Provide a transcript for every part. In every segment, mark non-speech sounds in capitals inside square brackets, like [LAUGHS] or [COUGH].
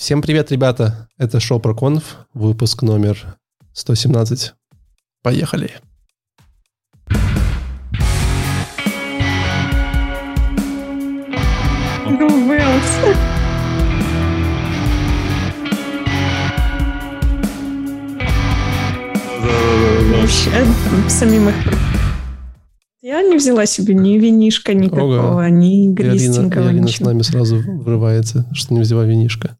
Всем привет, ребята! Это шоу про конф, выпуск номер 117. Поехали! Вообще, самим их я не взяла себе ни винишка никакого, Ого. ни игристенького, Алина, и Алина с нами сразу врывается, что не взяла винишко.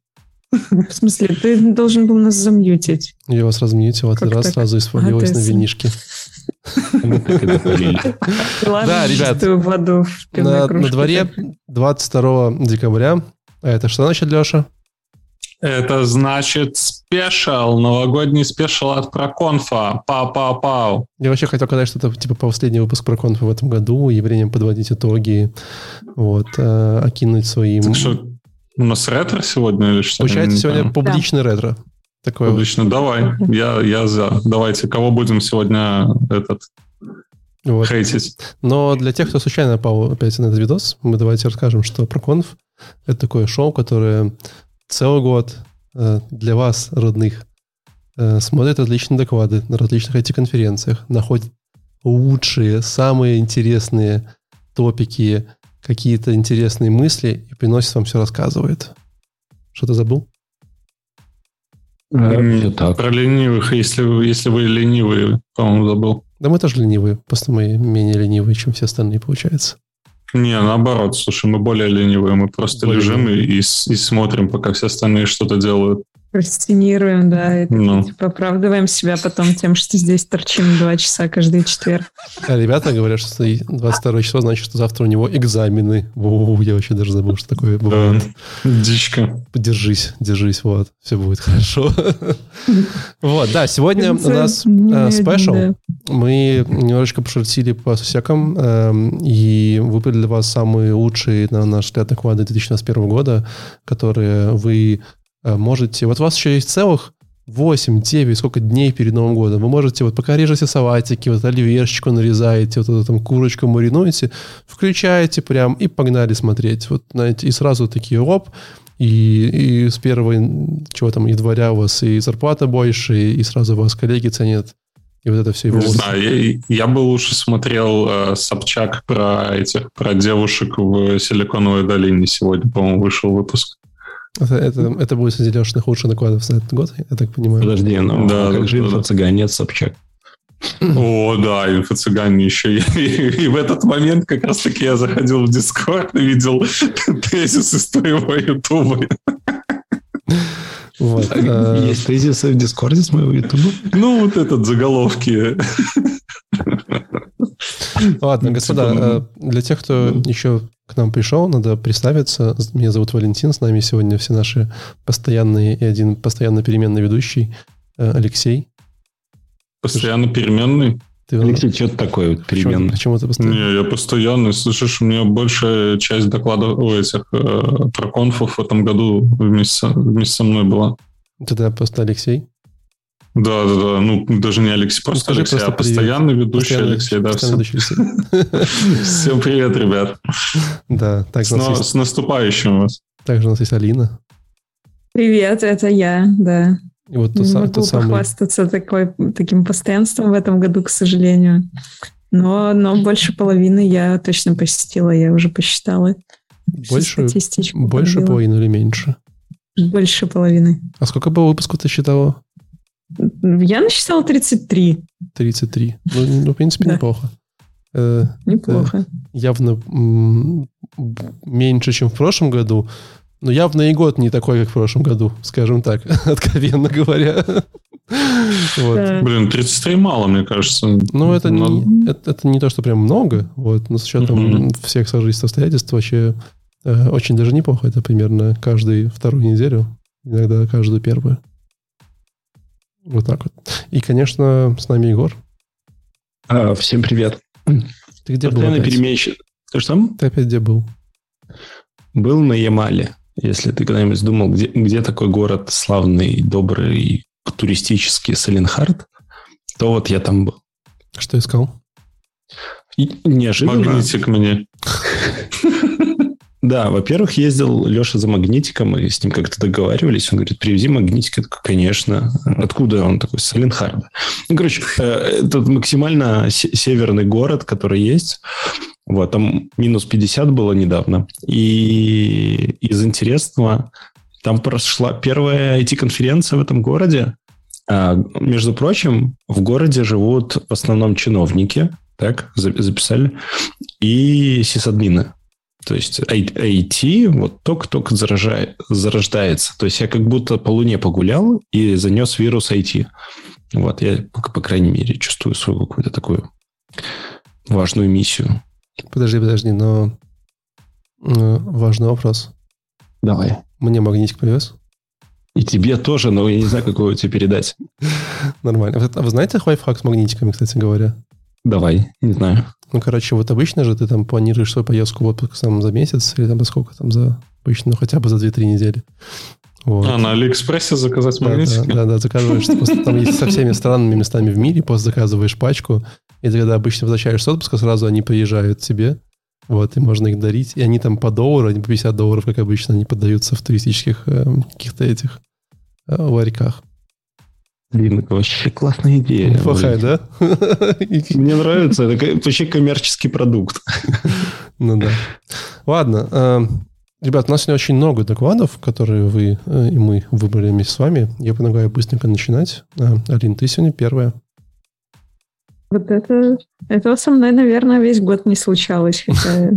В смысле, ты должен был нас замьютить. Я вас размьютил, а ты раз так? сразу испалилась А, на винишке. Ладно, ребят, воду На, на дворе 22 декабря. А это что значит, Леша? Это значит special, новогодний special от Проконфа. Пау-пау-пау. Я вообще хотел сказать, что это типа последний выпуск Проконфа в этом году, и время подводить итоги, вот, э, окинуть своим... Так что, у нас ретро сегодня или что? Получается, сегодня понял. публичный ретро. Такое вот. Публично. Давай, я, я за. Давайте, кого будем сегодня этот Вот. хейтить? Но для тех, кто случайно попал опять на этот видос, мы давайте расскажем, что ProConf — это такое шоу, которое целый год э, для вас, родных, э, смотрит различные доклады на различных IT-конференциях, находит лучшие, самые интересные топики, какие-то интересные мысли и приносит вам все, рассказывает. Что-то забыл? М, Все так. Про ленивых, если, вы- если вы ленивые, по-моему, забыл. Да мы тоже ленивые, просто мы менее ленивые, чем все остальные, получается. Не, наоборот, слушай, мы более ленивые, мы просто Более лежим и, и и смотрим, пока все остальные что-то делают. Прокрастинируем, да, и Ну. типа, оправдываем себя потом тем, что здесь торчим два часа каждый четверг. А ребята говорят, что и 22 число значит, что завтра у него экзамены. Воу, я вообще даже забыл, что такое бывает. Дичка. Держись, держись, вот, все будет хорошо. [LAUGHS] Вот, да, сегодня у нас э, спешл. да. Мы немножечко пошутили по сусекам эм, и выбрали для вас самые лучшие, на наш взгляд, доклады 2021 года, которые вы можете... Вот у вас еще есть целых 8, 9, сколько дней перед Новым годом. Вы можете, вот пока режете салатики, вот оливьерчику нарезаете, вот эту там курочку маринуете, включаете прям и погнали смотреть. Вот, знаете, и сразу такие оп, и, и с первого, чего там, января у вас и зарплата больше, и, и сразу вас коллеги ценят. И вот это все. и Не знаю, я, я бы лучше смотрел э, Собчак про этих, про девушек в Силиконовой долине. Сегодня, по-моему, вышел выпуск. Это, это, это будет среди Лешиных лучших докладов за этот год, я так понимаю. Подожди, ну Да, а как же инфо-цыганец Собчак? О, да, инфо-цыгане еще. И, и в этот момент как раз-таки я заходил в Дискорд и видел [LAUGHS] тезис из твоего Ютуба. Вот. э, Есть тезисы в Дискорде с моего Ютуба? Ну, вот этот заголовки. [COUGHS] Ладно, господа, э, для тех, кто еще к нам пришел, надо представиться. Меня зовут Валентин, с нами сегодня все наши постоянные и один постоянно переменный ведущий э, Алексей. Постоянно переменный. Ты Алексей, что это такое вот почему, переменный? почему ты постоянно? Не, я постоянно, слышишь, у меня большая часть докладов у этих э, про конфов в этом году вместе, со- вместе со мной была. Тогда просто Алексей. Да, да, да. Ну, даже не Алексей, просто скажи Алексей, просто а постоянный ведущий Постоянно- Алексей. Да, всем, ведущий [LAUGHS] Алексей. всем привет, ребят. Да, так, С, у нас на- есть- с наступающим вас. также у нас есть Алина. Привет, это я, да. И вот тот, Не са- могу тот самый... похвастаться такой, таким постоянством в этом году, к сожалению. Но, но больше половины я точно посетила, я уже посчитала. Больше, больше половины или меньше? Больше половины. А сколько было выпусков ты считала? Я насчитала 33. 33. Ну, ну, в принципе, Да. неплохо. Э, Неплохо. явно меньше, чем в прошлом году, но явно и год не такой, как в прошлом году, скажем так, [LAUGHS] откровенно говоря. Вот. Блин, 33 мало, мне кажется. Ну, это Надо- не, это, это не то, что прям много, вот, но с учетом Мгм. всех сложившихся обстоятельств вообще э, очень даже неплохо. Это примерно каждую вторую неделю, иногда каждую первую. Вот так вот. И, конечно, с нами Егор. А, всем привет. Ты где был Постоянный опять? переменщик. Ты что там? Ты опять где был? Был на Ямале. Если ты когда-нибудь думал, где, где такой город славный, добрый, туристический Саленхард, то вот я там был. Что искал? И неожиданно... Магнитик мне. [LAUGHS] Да, во-первых, ездил Леша за магнитиком, и с ним как-то договаривались. Он говорит, привези магнитик. Я такой, конечно. Откуда он такой? Саленхарда. Ну, короче, э, это максимально северный город, который есть. Вот, там минус 50 было недавно. И из интересного, там прошла первая IT-конференция в этом городе. А, между прочим, в городе живут в основном чиновники, так, записали, и сисадмины. То есть IT вот только-только зарождается. То есть я как будто по Луне погулял и занес вирус IT. Вот, я, по, крайней мере, чувствую свою какую-то такую важную миссию. Подожди, подожди, но важный вопрос. Давай. Мне магнитик привез? И тебе тоже, но я не знаю, как его тебе передать. [LAUGHS] Нормально. А вы знаете лайфхак с магнитиками, кстати говоря? Давай, не знаю. Ну, короче, вот обычно же ты там планируешь свою поездку в отпуск там, за месяц или там за сколько там за обычно, ну, хотя бы за 2-3 недели. Вот. А, на Алиэкспрессе заказать да, магнитики? Да, да, да, заказываешь. Просто там есть со всеми странными местами в мире, просто заказываешь пачку, и ты когда обычно возвращаешься с отпуска, сразу они приезжают к тебе, вот, и можно их дарить. И они там по доллару, они по 50 долларов, как обычно, они поддаются в туристических э, каких-то этих э, ларьках. Блин, это вообще классная идея. Неплохая, да? [LAUGHS] Мне нравится. Это вообще коммерческий продукт. [LAUGHS] Ну да. Ладно. Э, ребят, у нас сегодня очень много докладов, которые вы э, и мы выбрали вместе с вами. Я предлагаю быстренько начинать. Э, Алин, ты сегодня первая. Вот это, этого со мной, наверное, весь год не случалось, хотя.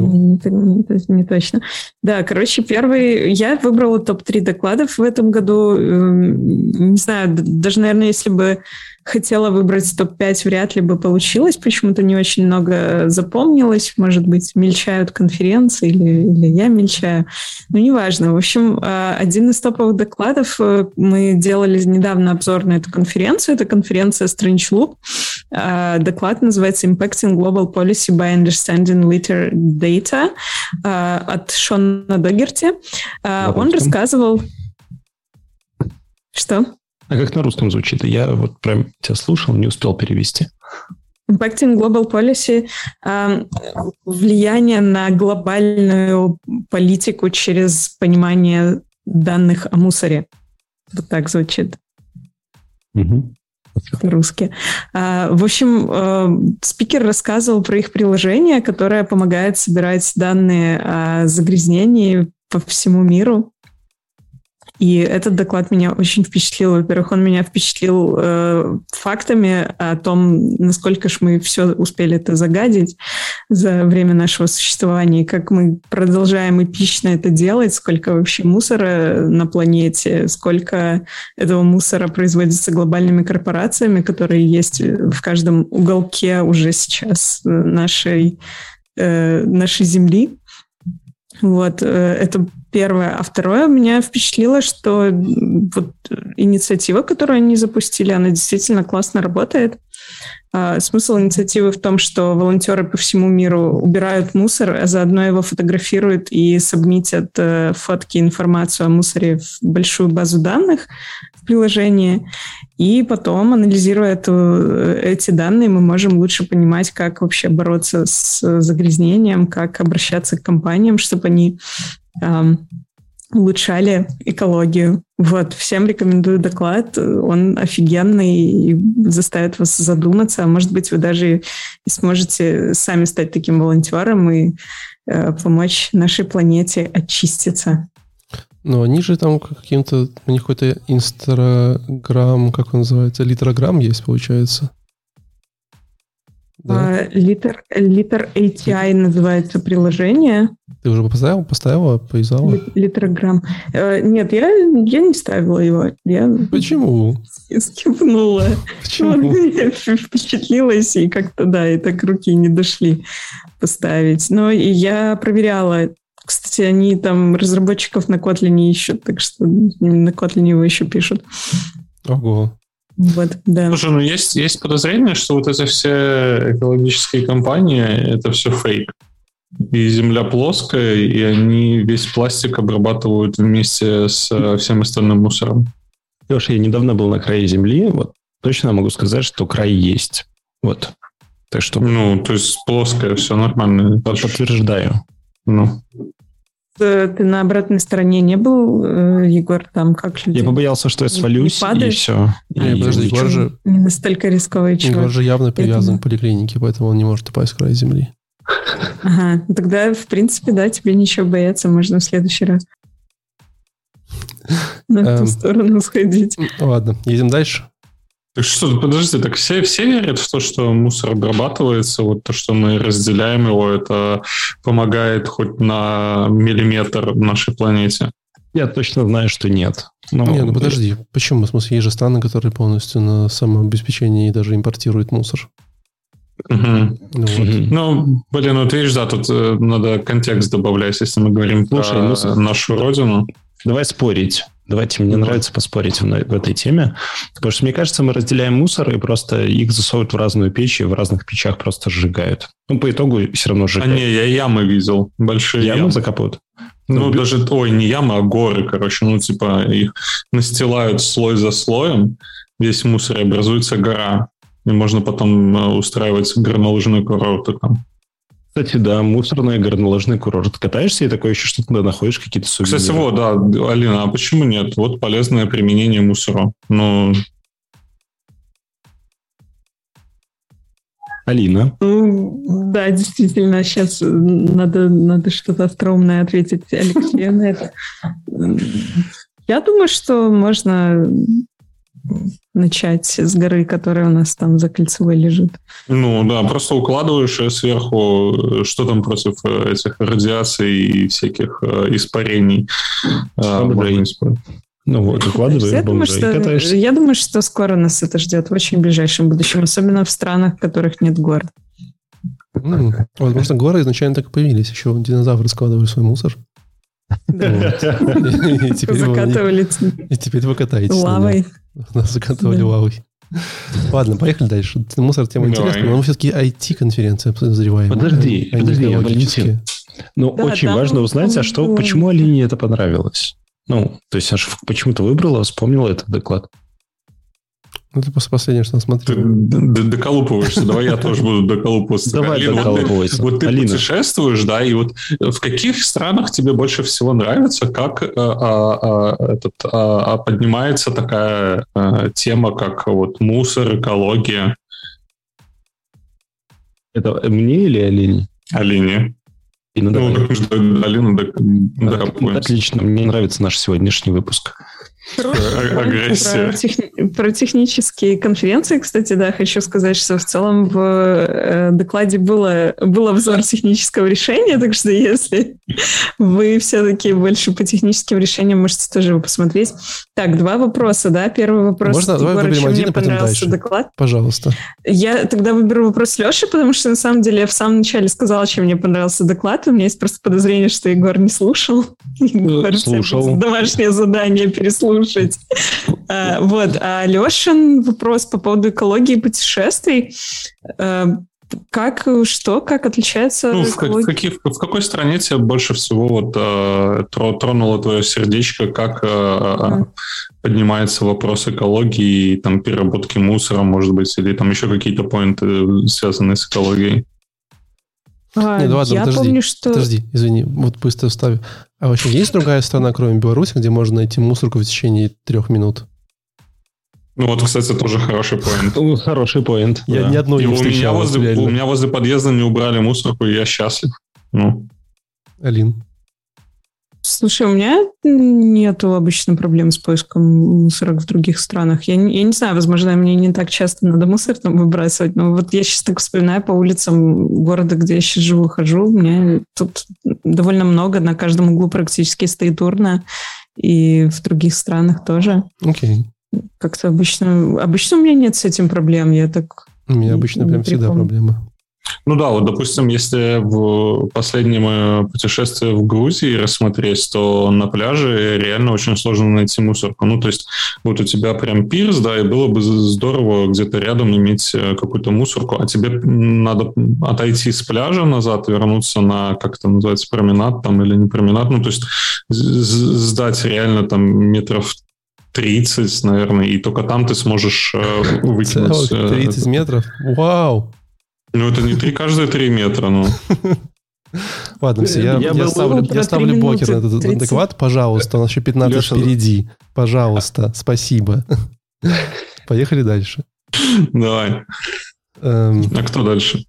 Не, не, не точно. Да, короче, первый... Я выбрала топ-3 докладов в этом году. Эм, не знаю, даже, наверное, если бы хотела выбрать топ-5, вряд ли бы получилось. Почему-то не очень много запомнилось. Может быть, мельчают конференции или, или я мельчаю. Но неважно. В общем, э, один из топовых докладов э, мы делали недавно обзор на эту конференцию. Это конференция Strange Loop. Э, доклад называется Impacting Global Policy by Understanding Litter Data от Шона Догерти. Он рассказывал... Что? А как на русском звучит? Я вот прям тебя слушал, не успел перевести. Impacting Global Policy э, влияние на глобальную политику через понимание данных о мусоре. Вот так звучит. Угу. По-русски. А, в общем, э, спикер рассказывал про их приложение, которое помогает собирать данные о загрязнении по всему миру и этот доклад меня очень впечатлил. Во-первых, он меня впечатлил э, фактами о том, насколько ж мы все успели это загадить за время нашего существования, и как мы продолжаем эпично это делать, сколько вообще мусора на планете, сколько этого мусора производится глобальными корпорациями, которые есть в каждом уголке уже сейчас нашей, э, нашей Земли. Вот, э, это первое. А второе, меня впечатлило, что вот инициатива, которую они запустили, она действительно классно работает. А, смысл инициативы в том, что волонтеры по всему миру убирают мусор, а заодно его фотографируют и сабмитят э, фотки, информацию о мусоре в большую базу данных в приложении. И потом, анализируя эту, э, эти данные, мы можем лучше понимать, как вообще бороться с загрязнением, как обращаться к компаниям, чтобы они улучшали экологию. Вот, всем рекомендую доклад. Он офигенный и заставит вас задуматься. А может быть, вы даже и сможете сами стать таким волонтером и э, помочь нашей планете очиститься. Но они же там каким-то... У них какой-то инстаграм, как он называется, литрограмм есть, получается. Да. Литер, литер ATI называется приложение. Ты уже поставила, поставила, повязала? Литрограмм. Э, нет, я, я не ставила его. Я Почему? Скипнула. Почему? [LAUGHS] Я впечатлилась, и как-то, да, и так руки не дошли поставить. Но и я проверяла. Кстати, они там разработчиков на Kotlin ищут, так что на Kotlin его еще пишут. Ого. Вот, да. Слушай, ну есть, есть подозрение, что вот эти все экологические компании, это все фейк. И земля плоская, и они весь пластик обрабатывают вместе с э, всем остальным мусором. Леша, я недавно был на крае земли, вот точно могу сказать, что край есть. Вот. Так что... Ну, то есть плоская, все нормально. Подтверждаю. Ну. ты на обратной стороне не был, э, Егор, там как люди? Я побоялся, что я свалюсь, и все. Не, подожди, Егор же... Не настолько рисковый чувак. Егор же явно привязан к поликлинике, поэтому он не может упасть в край земли. Ага, тогда, в принципе, да, тебе ничего бояться, можно в следующий раз на ту Эм. сторону сходить. Ладно, едем дальше. Так что, подожди, так все, все верят в то, что мусор обрабатывается, вот то, что мы разделяем его, это помогает хоть на миллиметр нашей планете? Я точно знаю, что нет. Но- Не, ну подожди, почему? В смысле, есть же страны, которые полностью на самообеспечении и даже импортируют мусор. Мгм. Ну, вот. Ну, блин, вот видишь, да, тут э, надо контекст добавлять, если мы говорим Слушай, про ну, нашу родину. Давай спорить. Давайте, мне Ну. нравится поспорить в, в этой теме. Потому что, мне кажется, мы разделяем мусор и просто их засовывают в разную печь и в разных печах просто сжигают. Ну, по итогу все равно А сжигают. не, я ямы видел, большие Яму ямы. закапывают? Ну, бю- даже, ой, не ямы, а горы, короче. Ну, типа, их настилают слой за слоем, весь мусор, и образуется гора. И можно потом э, устраивать горнолыжный курорт там. Кстати, да, мусорный горнолыжный курорт. Катаешься и такое еще что-то туда находишь, какие-то сувениры. Кстати, вот, да, Алина, а почему нет? Вот полезное применение мусора. Ну, Алина. Ну, да, действительно, сейчас надо, надо что-то остроумное ответить Алексею на это. Я думаю, что можно начать с горы, которая у нас там за кольцевой лежит. ну да, просто укладываешь сверху, э, что там против э, этих радиаций и всяких э, испарений. использовать. Ну вот, я, укладываешь думаю, бомжей, что, катаешься. я думаю, что скоро нас это ждет в очень ближайшем будущем, особенно в странах, в которых нет гор. М, Возможно, горы изначально так и появились. Еще динозавры складывали свой мусор. Да. Вот. И теперь вы катаетесь. лавой. [LAUGHS] Нас закатывали Да. лавой. Ладно, поехали дальше. Мусор тема интересная, но мы все-таки IT-конференция подозреваем. Подожди, а подожди. Валентин. Ну, Да, очень важно узнать, а что, почему Алине это понравилось? Ну, то есть, аж почему-то выбрала, вспомнила этот доклад. Ну, это просто последнее, что он Ты смотрел. д- доколупываешься. Давай я тоже буду доколупываться. Давай Алина, вот ты- доколупывайся. Вот ты Алина. путешествуешь, да, и вот в каких странах тебе больше всего нравится, как э, а, а, этот, а, поднимается такая э, тема, как вот мусор, экология? Это мне или Алине? Алине. Алина, Ну, Алина док- докопывается. Отлично, мне нравится наш сегодняшний выпуск. Агрессия. Про, техни- про технические конференции, кстати, да, хочу сказать, что в целом в э, докладе было, был обзор технического решения, так что если [LAUGHS] вы все-таки больше по техническим решениям, можете тоже его посмотреть. Так, два вопроса, да? Первый вопрос. Можно? Давай Егор, выберем один, мне а потом понравился дальше. доклад? Пожалуйста. Я тогда выберу вопрос Леши, потому что на самом деле я в самом начале сказала, чем мне понравился доклад. У меня есть просто подозрение, что Егор не слушал. [LAUGHS] Егор, тебе слушал. [LAUGHS] Домашнее задание переслушать. А, Вот. А Лешин вопрос по поводу экологии и путешествий. Как, что, как отличается Ну, в, как- в каких, в какой стране тебя больше всего вот э, тро- тронуло твое сердечко, как э, Мгм. поднимается вопрос экологии, там переработки мусора, может быть, или там еще какие-то поинты, э, связанные с экологией? А, Не, ну ладно, Я подожди, помню, что... Подожди, извини, вот быстро вставлю. А вообще есть другая страна, кроме Беларуси, где можно найти мусорку в течение трех минут? Ну вот, кстати, тоже хороший поинт. Ну, Хороший поинт. Я да. ни одной И не у меня, встречал. возле, реально. у меня возле подъезда не убрали мусорку, и я счастлив. Ну, Алин. Слушай, у меня нету обычно проблем с поиском мусорок в других странах. Я, не- я не знаю, возможно, мне не так часто надо мусор там выбрасывать, но вот я сейчас так вспоминаю по улицам города, где я сейчас живу, хожу, у меня тут довольно много, на каждом углу практически стоит урна, и в других странах тоже. Окей. Как-то обычно... Обычно у меня нет с этим проблем, я так... У меня обычно прям всегда проблема. ну да, вот, допустим, если в последнее мое путешествие в Грузии рассмотреть, то на пляже реально очень сложно найти мусорку. Ну, то есть вот у тебя прям пирс, да, и было бы здорово где-то рядом иметь э, какую-то мусорку, а тебе надо отойти с пляжа назад, вернуться на, как это называется, променад там или не променад, ну, то есть сдать реально там метров 30, наверное, и только там ты сможешь э, [LAUGHS] выкинуть. Целых э, 30 метров? Вау! Ну, это не три каждые три метра, ну. [LAUGHS] Ладно, все, я, я, я ставлю, я ставлю блокер на этот 30. доклад. Пожалуйста, у нас еще 15 Леша, впереди. Пожалуйста, спасибо. [LAUGHS] Поехали дальше. Давай. Эм... А кто дальше?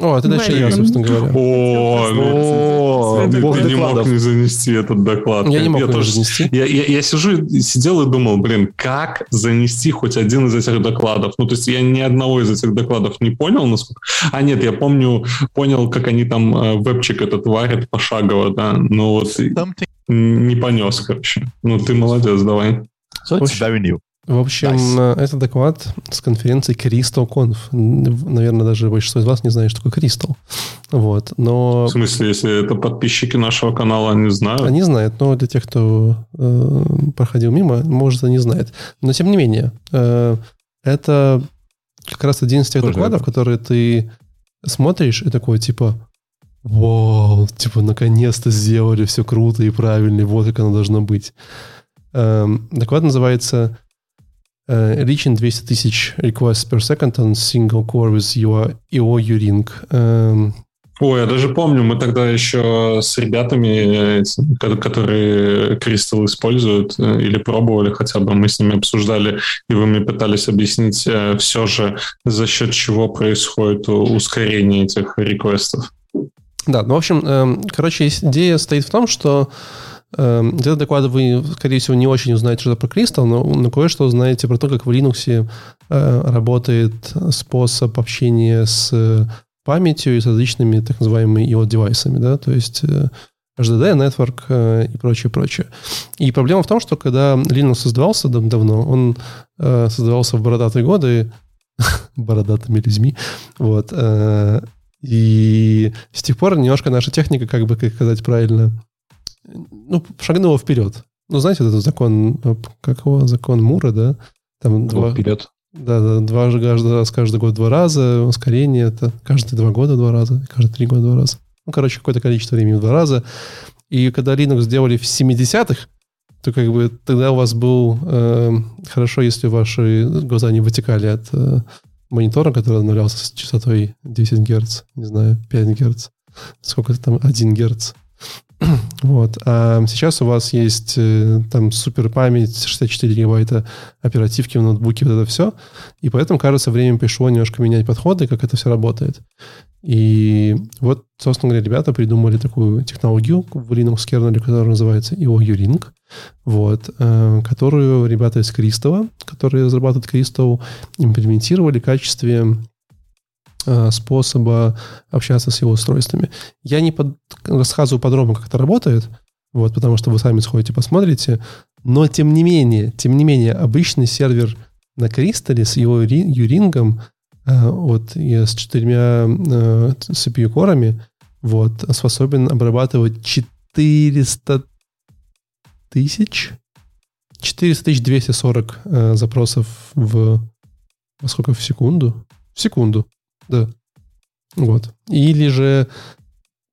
О, это дальше я, собственно говоря. О, ты не мог не занести этот доклад. Я не мог тоже занести. Я сижу, сидел и думал, блин, как занести хоть один из этих докладов? Ну, то есть я ни одного из этих докладов не понял, насколько... А нет, я помню, понял, как они там э, вебчик этот варят пошагово, да, но вот не понес, короче. Ну, ты молодец, давай. So it's. В общем, nice. это доклад с конференции Crystal Conf. Наверное, даже большинство из вас не знает, что такое Crystal. Вот, но... В смысле, если это подписчики нашего канала, они знают? Они знают, но для тех, кто э, проходил мимо, может, и не знает. Но, тем не менее, э, это как раз один из тех Тоже докладов, это. которые ты смотришь и такой, типа, вау, типа, наконец-то сделали все круто и правильно, вот как оно должно быть. Э, доклад называется uh, reaching 200 тысяч requests per second on single core with your EO Uring. Um, Ой, я даже помню, мы тогда еще с ребятами, которые Crystal используют э, или пробовали хотя бы, мы с ними обсуждали, и вы мне пытались объяснить э, все же, за счет чего происходит ускорение этих реквестов. Да, ну, в общем, эм, короче, идея стоит в том, что где-то доклады вы, скорее всего, не очень узнаете что-то про Crystal, но, но кое-что узнаете про то, как в Linux э, работает способ общения с памятью и с различными так называемыми IO-девайсами, да, то есть э, HDD, Network э, и прочее, прочее. И проблема в том, что когда Linux создавался дав- давно, он э, создавался в бородатые годы [LAUGHS] бородатыми людьми, вот, э, и с тех пор немножко наша техника, как бы, как сказать правильно, ну, шагнула вперед. Ну, знаете, вот этот закон, как его, закон Мура, да? Там два, вперед. Да, да, два каждый раз, каждый год два раза, ускорение это каждые два года два раза, каждые три года два раза. Ну, короче, какое-то количество времени два раза. И когда Linux сделали в 70-х, то как бы тогда у вас был э, хорошо, если ваши глаза не вытекали от э, монитора, который обновлялся с частотой 10 Гц, не знаю, 5 Гц, сколько там, 1 Гц. [CLEARS THROAT] Вот. А сейчас у вас есть э, там супер память, 64 гигабайта оперативки в ноутбуке, вот это все. И поэтому, кажется, время пришло немножко менять подходы, как это все работает. И вот, собственно говоря, ребята придумали такую технологию в Linux kernel, которая называется IO-Uring, вот, э, которую ребята из Crystal, которые разрабатывают Crystal, имплементировали в качестве способа общаться с его устройствами. Я не под... рассказываю подробно, как это работает, вот, потому что вы сами сходите, посмотрите, но тем не менее, тем не менее, обычный сервер на Кристалле с его юрингом, э, вот, и с четырьмя э, CPU-корами, вот, способен обрабатывать 400 тысяч 400 тысяч 240 э, запросов в... Во сколько? В секунду? В секунду. Да. Вот. Или же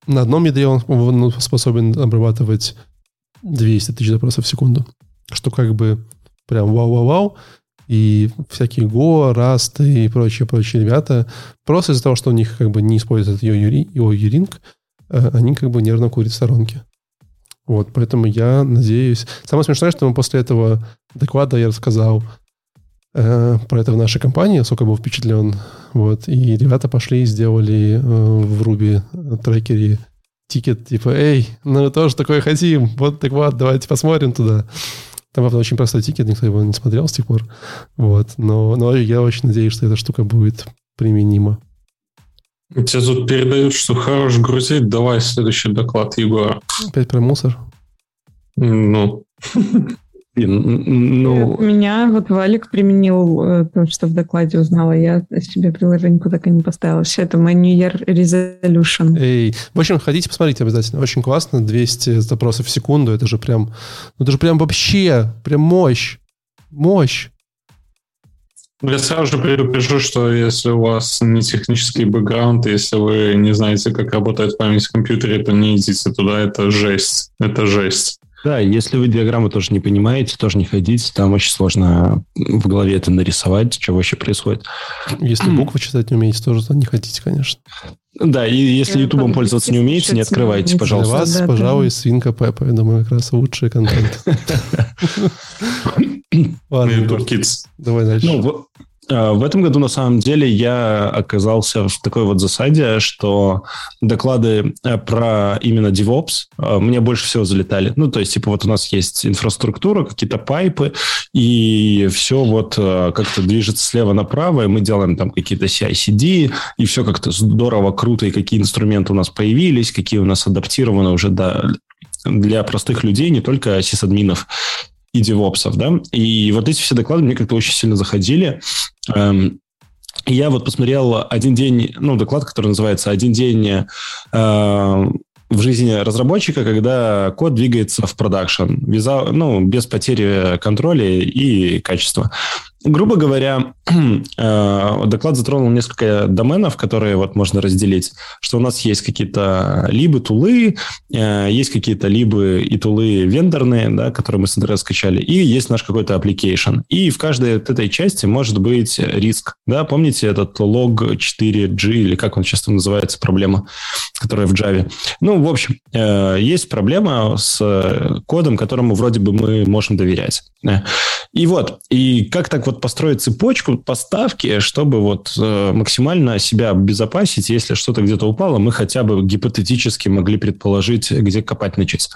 на одном ядре он ну, способен обрабатывать 200 тысяч запросов в секунду. Что как бы прям вау-вау-вау. И всякие Go, Rust и прочие-прочие ребята, просто из-за того, что у них как бы не используют его, юри, его юринг, э, они как бы нервно курят в сторонке. Вот, поэтому я надеюсь... Самое смешное, что мы после этого доклада я рассказал э, про это в нашей компании, сколько был впечатлен. Вот. И ребята пошли и сделали э, в Ruby трекере тикет, типа, эй, ну мы тоже такое хотим, вот так вот, давайте посмотрим туда. Там, правда, очень простой тикет, никто его не смотрел с тех пор. Вот. Но, но я очень надеюсь, что эта штука будет применима. Тебе тут передают, что хорош грузить, давай следующий доклад, Егор. Опять про мусор? Ну. [LAUGHS] Ну... Меня вот Валик применил э, то, что в докладе узнала. Я себе приложение так и не поставила. Все это my New Year Resolution. Эй. В общем, ходите, посмотрите обязательно. Очень классно. 200 запросов в секунду. Это же прям... Ну, это же прям вообще... Прям мощь. Мощь. Я сразу же предупрежу, что если у вас не технический бэкграунд, если вы не знаете, как работает память в компьютере, то не идите туда, это жесть. Это жесть. Да, если вы диаграммы тоже не понимаете, тоже не ходите, там очень сложно в голове это нарисовать, что вообще происходит. Если [CLEARS THROAT] буквы читать не умеете, тоже не ходите, конечно. Да, и если Ютубом пользоваться не умеете, не открывайте, пожалуйста. Для вас, Да, пожалуй, свинка Пеппа. Я думаю, как раз лучший контент. [LAUGHS] Ладно, давай дальше. В, а, в этом году, на самом деле, я оказался в такой вот засаде, что доклады э, про именно DevOps э, мне больше всего залетали. Ну, то есть, типа, вот у нас есть инфраструктура, какие-то пайпы, и все вот э, как-то движется слева направо, и мы делаем там какие-то CI-CD, и все как-то здорово, круто, и какие инструменты у нас появились, какие у нас адаптированы уже да, для простых людей, не только сисадминов и девопсов, да, и вот эти все доклады мне как-то очень сильно заходили. Эм, Я вот посмотрел один день, ну, доклад, который называется «Один день э, в жизни разработчика, когда код двигается в продакшн, ну, без потери контроля и качества». Грубо говоря, [CLEARS THROAT] э, доклад затронул несколько доменов, которые вот можно разделить, что у нас есть какие-то либо тулы, э, есть какие-то либо и тулы вендорные, да, которые мы с интернета скачали, и есть наш какой-то application. И в каждой от этой части может быть риск. Да, помните этот лог 4G, или как он часто называется, проблема, которая в Java. Ну, в общем, э, есть проблема с кодом, которому вроде бы мы можем доверять. И вот, и как так вот построить цепочку поставки, чтобы вот э, максимально себя обезопасить, если что-то где-то упало, мы хотя бы гипотетически могли предположить, где копать начать.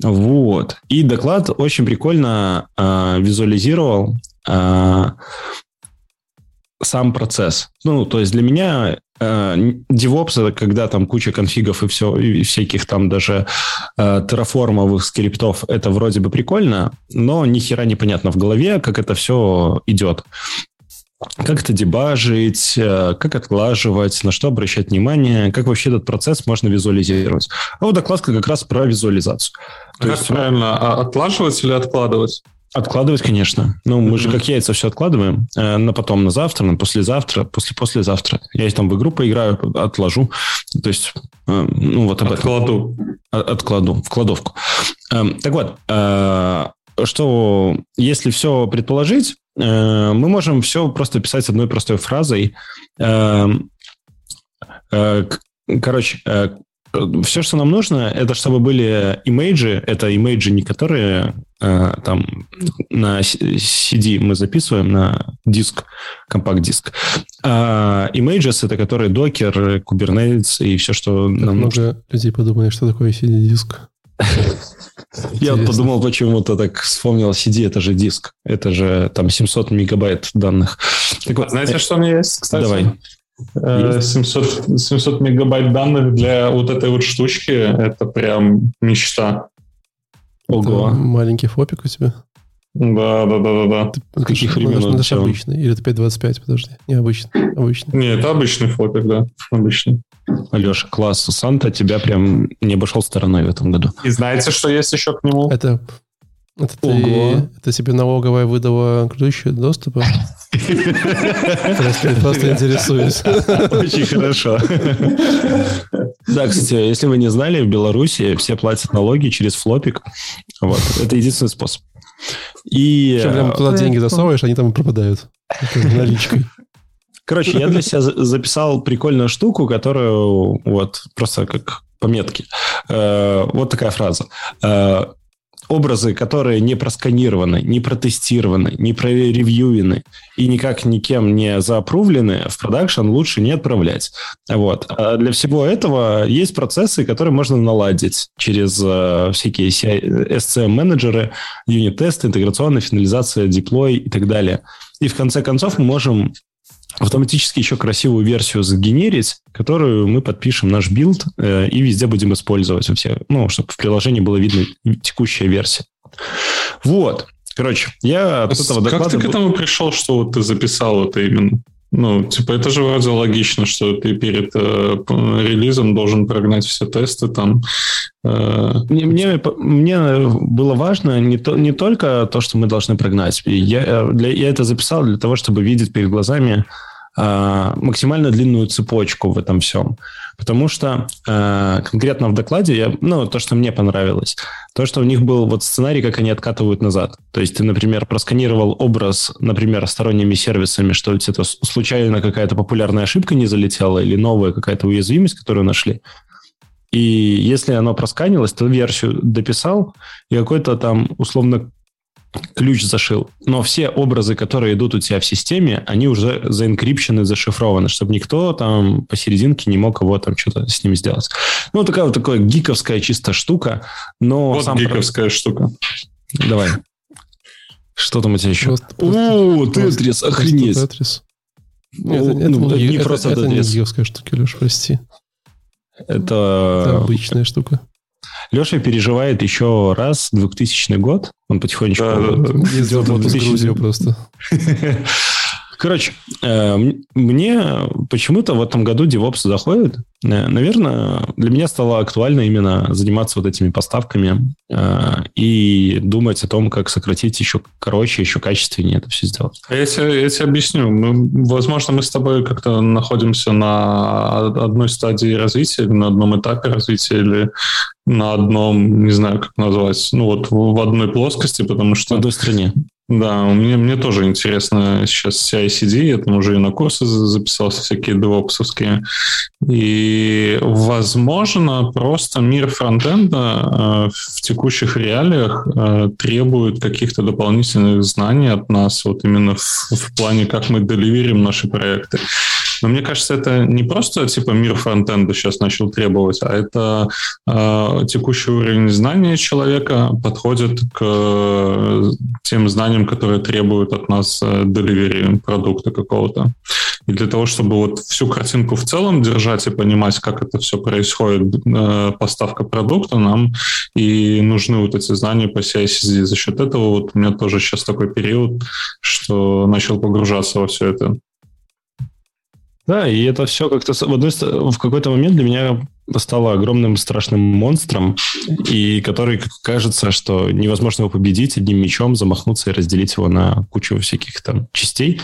Вот. И доклад очень прикольно э, визуализировал э, сам процесс. Ну, то есть для меня э, DevOps это когда там куча конфигов и все, и всяких там даже э, терраформовых скриптов, это вроде бы прикольно, но ни хера непонятно в голове, как это все идет. Как это дебажить, э, как отлаживать, на что обращать внимание, как вообще этот процесс можно визуализировать. А вот докладка как раз про визуализацию. То как есть, правильно, а отлаживать или откладывать? Откладывать, конечно. Ну, мы mm-hmm. же как яйца все откладываем. Э, на потом, на завтра, на послезавтра, после-послезавтра. Я там в игру поиграю, отложу. То есть, э, ну, вот об Откладу. этом. Откладу. В кладовку. Э, так вот, э, что если все предположить, э, мы можем все просто писать одной простой фразой. Э, э, короче, э, все, что нам нужно, это чтобы были имейджи. Это имейджи не которые э, там на CD мы записываем, на диск, компакт-диск. А images это которые докер, Kubernetes и все, что как нам много нужно. людей подумали, что такое CD-диск. Я вот подумал, почему-то так вспомнил CD, это же диск. Это же там 700 мегабайт данных. Так вот, знаете, что у меня есть, кстати? Давай. 700, 700 мегабайт данных для вот этой вот штучки, это прям мечта. Ого. Это маленький фопик у тебя? Да, да, да, да, да. Ты, Каких времен это, обычный. Или это 525, подожди. Не, обычный. Обычный. Не, это обычный флопик, да, обычный. Алеша, класс. Санта тебя прям не обошел стороной в этом году. И знаете, что есть еще к нему? Это, это, Ого. ты, это тебе налоговая выдала ключ доступа? Просто, интересуюсь. Очень хорошо. Да, кстати, если вы не знали, в Беларуси все платят налоги через флопик. Вот. Это единственный способ. И, Причем прям туда Э, деньги засовываешь, они там и пропадают. Наличкой. короче, я для себя за- записал прикольную штуку, которую вот просто как пометки. Э, Вот такая фраза. Образы, которые не просканированы, не протестированы, не проревьюены и никак никем не заапрувлены, в продакшн лучше не отправлять. Вот. А для всего этого есть процессы, которые можно наладить через э, всякие SCM-менеджеры, юнит-тесты, интеграционная финализация, деплой и так далее. И в конце концов мы можем автоматически еще красивую версию сгенерить, которую мы подпишем наш билд э, и везде будем использовать у всех, ну, чтобы в приложении было видно текущая версия. Вот. Короче, я от этого как доклада... ты к этому пришел, что вот ты записал это именно? Ну, типа, это же вроде логично, что ты перед э, релизом должен прогнать все тесты там. э, Мне, мне, мне было важно не, то, не только то, что мы должны прогнать. Я, э, для, я это записал для того, чтобы видеть перед глазами а, максимально длинную цепочку в этом всем. Потому что э, конкретно в докладе, я, ну, то, что мне понравилось, то, что у них был вот сценарий, как они откатывают назад. То есть ты, например, просканировал образ, например, сторонними сервисами, что тебя случайно какая-то популярная ошибка не залетела или новая какая-то уязвимость, которую нашли. И если оно просканилось, то версию дописал, и какой-то там условно ключ зашил. Но все образы, которые идут у тебя в системе, они уже заинкрипчены, зашифрованы, чтобы никто там посерединке не мог его там что-то с ним сделать. Ну, такая вот такая гиковская чисто штука, но... Вот сам гиковская про... штука. Давай. Что там у тебя еще? Просто, О, Тетрис, охренеть. Тетрис. Это, ну, это, не это, просто это, это не гиковская штука, Леш, прости. Это... это обычная штука. Леша переживает еще раз 2000 год. Он потихонечку... Да, да, да. Ездил в 2000... просто. [LAUGHS] Короче, э, мне почему-то в этом году DevOps заходит. Э, наверное, для меня стало актуально именно заниматься вот этими поставками э, и думать о том, как сократить еще короче, еще качественнее это все сделать. А я тебе, я тебе объясню. Мы, возможно, мы с тобой как-то находимся на одной стадии развития, на одном этапе развития или на одном, не знаю, как назвать, ну вот в одной плоскости, потому что... В одной стране. Да, мне, мне тоже интересно сейчас CI-CD, я там уже и на курсы записался, всякие девопсовские. И, возможно, просто мир фронтенда э, в текущих реалиях э, требует каких-то дополнительных знаний от нас, вот именно в, в плане, как мы деливерим наши проекты. Но мне кажется, это не просто типа мир фронтенда сейчас начал требовать, а это э, текущий уровень знания человека подходит к э, тем знаниям, которые требуют от нас э, деливери продукта какого-то. И для того, чтобы вот всю картинку в целом держать и понимать, как это все происходит, э, поставка продукта, нам и нужны вот эти знания по CI/CD. За счет этого вот у меня тоже сейчас такой период, что начал погружаться во все это. Да, и это все как-то в, одной, в какой-то момент для меня стало огромным страшным монстром, и который кажется, что невозможно его победить одним мечом, замахнуться и разделить его на кучу всяких там частей.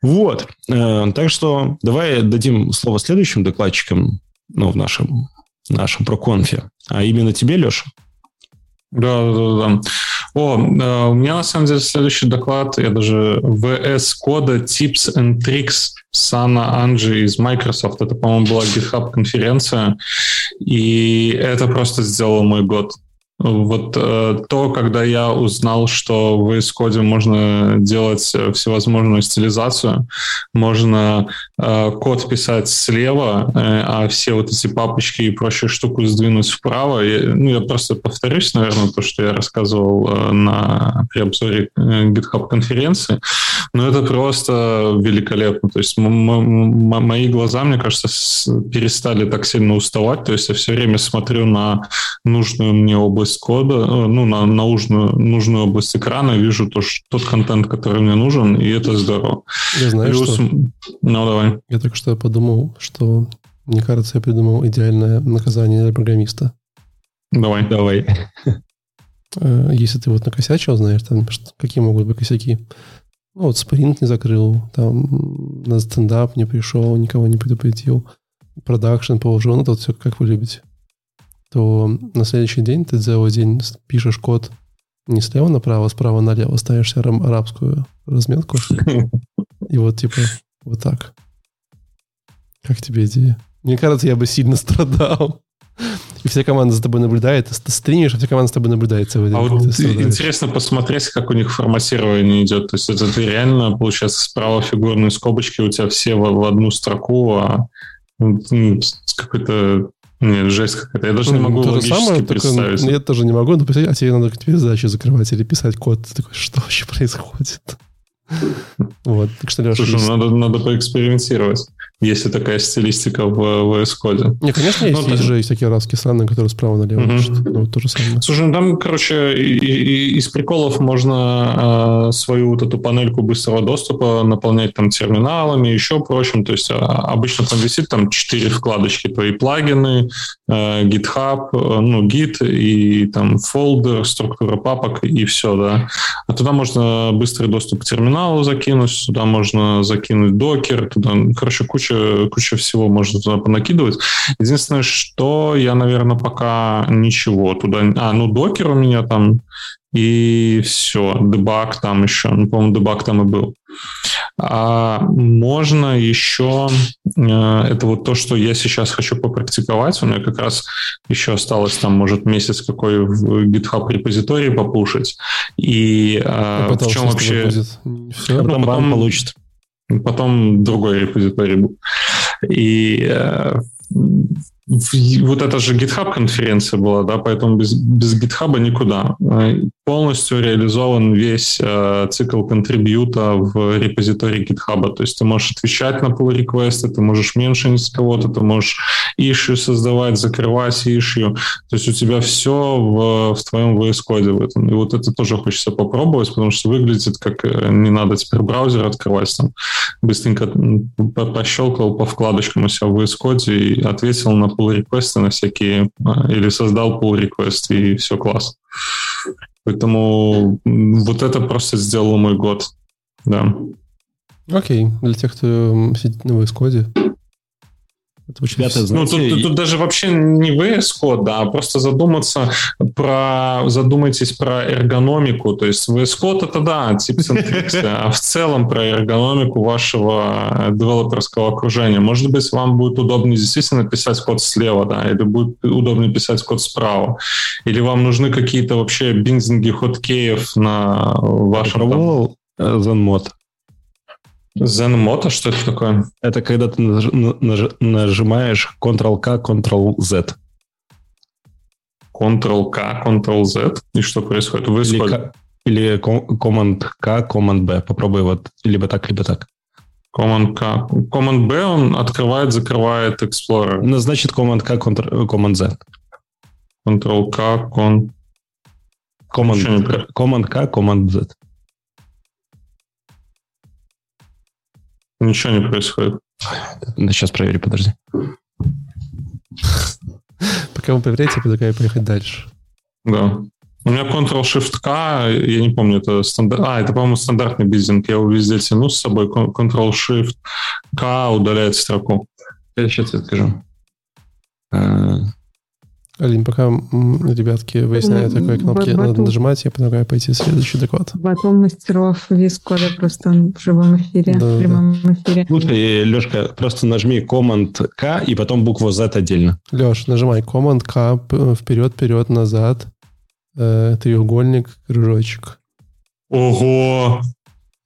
Вот. Э, так что давай дадим слово следующим докладчикам, ну, в нашем, нашем проконфе. А именно тебе, Леша. Да, да, да. О, э, у меня на самом деле следующий доклад, я даже VS кода Tips and Tricks Сана Анджи из Microsoft. Это, по-моему, была GitHub конференция, и это просто сделало мой год. Вот э, то, когда я узнал, что в Code можно делать э, всевозможную стилизацию, можно э, код писать слева, э, а все вот эти папочки и прочую штуку сдвинуть вправо. Я, ну, я просто повторюсь, наверное, то, что я рассказывал э, на при обзоре э, GitHub конференции, но это просто великолепно. То есть мои глаза, мне кажется, перестали так сильно уставать. То есть я все время смотрю на нужную мне область область кода, э, ну, на, на нужную, нужную область экрана, вижу то, что, тот контент, который мне нужен, и это здорово. Я знаю, Плюс... что... Ну, давай. Я только что подумал, что, мне кажется, я придумал идеальное наказание для программиста. Давай. Давай. Э, если ты вот накосячил, знаешь, там, какие могут быть косяки. Ну, вот спринт не закрыл, там на стендап не пришел, никого не предупредил, продакшн положил, ну, это вот все как вы любите то на следующий день ты целый день пишешь код не слева направо, а справа налево, ставишь арабскую разметку. [LAUGHS] И вот типа вот так. Как тебе идея? Мне кажется, я бы сильно страдал. И вся команда за тобой наблюдает, ты стримишь, а вся команда за тобой наблюдает целый день. А вот интересно посмотреть, как у них форматирование идет. То есть это ты реально, получается, справа фигурные скобочки у тебя все в, в одну строку, а какой-то нет, жесть какая-то. Я даже ну, не могу то логически самое, представить. Только, я тоже не могу, но представить, а тебе надо теперь задачи закрывать или писать код. Ты такой, что вообще происходит? [LAUGHS] Вот, так что, Леша, Слушай, есть... надо, надо поэкспериментировать, если такая стилистика в VS Code. Не, конечно, есть, ну, есть же есть такие арабские страны, которые справа налево угу. пишут. Ну, то же самое. Слушай, ну там, короче, и, и, из приколов можно э, свою вот эту панельку быстрого доступа наполнять там терминалами, еще прочим. То есть а, обычно там висит там четыре вкладочки, твои плагины, э, GitHub, э, ну, Git и там folder, структура папок и все, да. А туда можно быстрый доступ к терминалу закинуть, туда можно закинуть докер, туда, короче, куча, куча всего можно туда понакидывать. Единственное, что я, наверное, пока ничего туда... А, ну, докер у меня там и все. Дебаг там еще, ну, по-моему, дебаг там и был. А можно еще, э, это вот то, что я сейчас хочу попрактиковать, у меня как раз еще осталось там, может, месяц какой в GitHub репозитории попушить. И а, в чем вообще... Будет. Все, ну, потом, потом получит. Потом другой репозиторий будет. И э, вот это же GitHub конференция была, да, поэтому без, без GitHub никуда. Э, полностью реализован весь э, цикл контрибьюта в репозитории GitHub. То есть ты можешь отвечать на pull реквесты ты можешь меншинить кого-то, ты можешь issue создавать, закрывать issue. То есть у тебя все в, в твоем VS Code в этом. И вот это тоже хочется попробовать, потому что выглядит как э, не надо теперь браузер открывать, там быстренько пощелкал по вкладочкам у себя в VS Code и ответил на pull реквесты на всякие, а, или создал pull request, и все класс. Поэтому вот это просто сделало мой год. Да. Окей, для тех, кто сидит на VS Code, это очень Ребята, ну, тут, тут, тут даже вообще не VS Code, да, а просто задуматься про, задумайтесь про эргономику. То есть VS Code это да, тип [LAUGHS] а в целом про эргономику вашего девелоперского окружения. Может быть, вам будет удобнее действительно писать код слева, да, или будет удобнее писать код справа. Или вам нужны какие-то вообще бинзинги хоткеев на вашем... Пробовал ZenMod? ZenMod, что это такое? Это когда ты наж, наж, нажимаешь Ctrl-K, Ctrl-Z. Ctrl-K, Ctrl-Z. И что происходит? Вы или, или Command-K, Command-B. Попробуй вот либо так, либо так. Command-K. Command-B он открывает, закрывает Explorer. Ну, значит, Command-K, Command-Z. Ctrl-K, Command... Command-K, Command-Z. Ничего не происходит. Да сейчас проверю, подожди. Пока вы проверяете, я предлагаю поехать дальше. Да. У меня Ctrl-Shift-K, я не помню, это стандарт... А, это, по-моему, стандартный бизнинг. Я его везде тяну с собой. Ctrl-Shift-K удаляет строку. Я сейчас тебе скажу. Алин, пока ребятки выясняют, какой кнопки Батл... надо нажимать, я предлагаю пойти в следующий доклад. Батл мастеров весь кода просто в живом эфире, да, в прямом да. эфире. Слушай, Лешка, просто нажми Command K и потом букву Z отдельно. Леш, нажимай Command K, вперед, вперед, назад, э, треугольник, кружочек. Ого!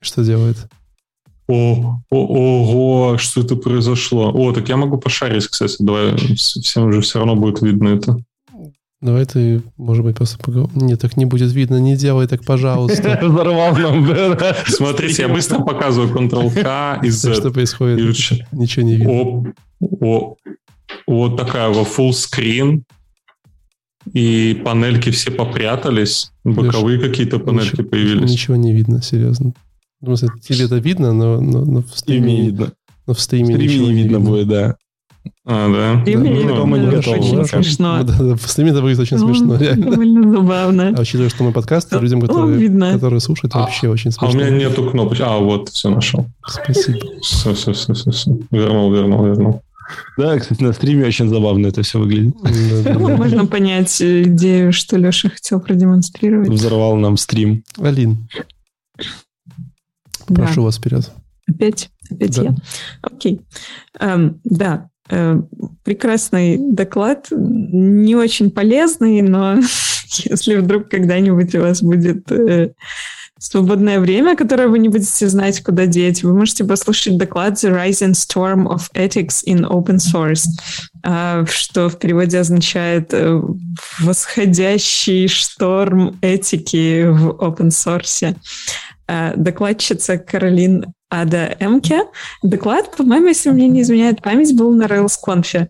Что делает? О, о, ого, что это произошло? О, так я могу пошарить, кстати. Давай, всем уже все равно будет видно это. Давай ты, может быть, просто поговорим. Нет, так не будет видно. Не делай так, пожалуйста. [LAUGHS] Взорвал нам, Смотрите, я быстро показываю Ctrl-K и Z. Что происходит? Ничего не видно. О, вот такая вот full screen. И панельки все попрятались. Боковые какие-то панельки появились. Ничего не видно, серьезно. Ну, тебе это видно, но, но, но в стриме не видно. Но в стриме, в стриме не видно, будет, да. А, да? Стриме да, ну, мы не готовы. Очень смешно. Да, да, в стриме это выглядит очень смешно, [LAUGHS] реально. Довольно забавно. А учитывая, что мы подкаст, людям, которые, которые слушают, а, вообще очень смешно. А у меня нету кнопочки. А, вот, все нашел. Спасибо. Все, все, все, все, все. Вернул, вернул, вернул. Да, кстати, на стриме очень забавно это все выглядит. Ну, можно понять идею, что Леша хотел продемонстрировать. Взорвал нам стрим. Алин, Прошу да. вас вперед. Опять? Опять да. я? Окей. Эм, да, э, прекрасный доклад, не очень полезный, но [LAUGHS] если вдруг когда-нибудь у вас будет э, свободное время, которое вы не будете знать, куда деть, вы можете послушать доклад The Rising Storm of Ethics in Open Source, э, что в переводе означает э, «восходящий шторм этики в open source». Э, докладчица Каролин Ада Эмке. Доклад, по-моему, если мне не изменяет память, был на RailsConf.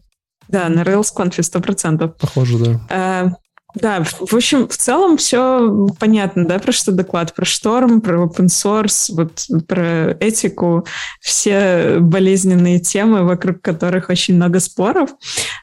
Да, на RailsConf 100%. Похоже, да. Да, в общем, в целом все понятно, да, про что доклад, про шторм, про open source, вот про этику, все болезненные темы, вокруг которых очень много споров.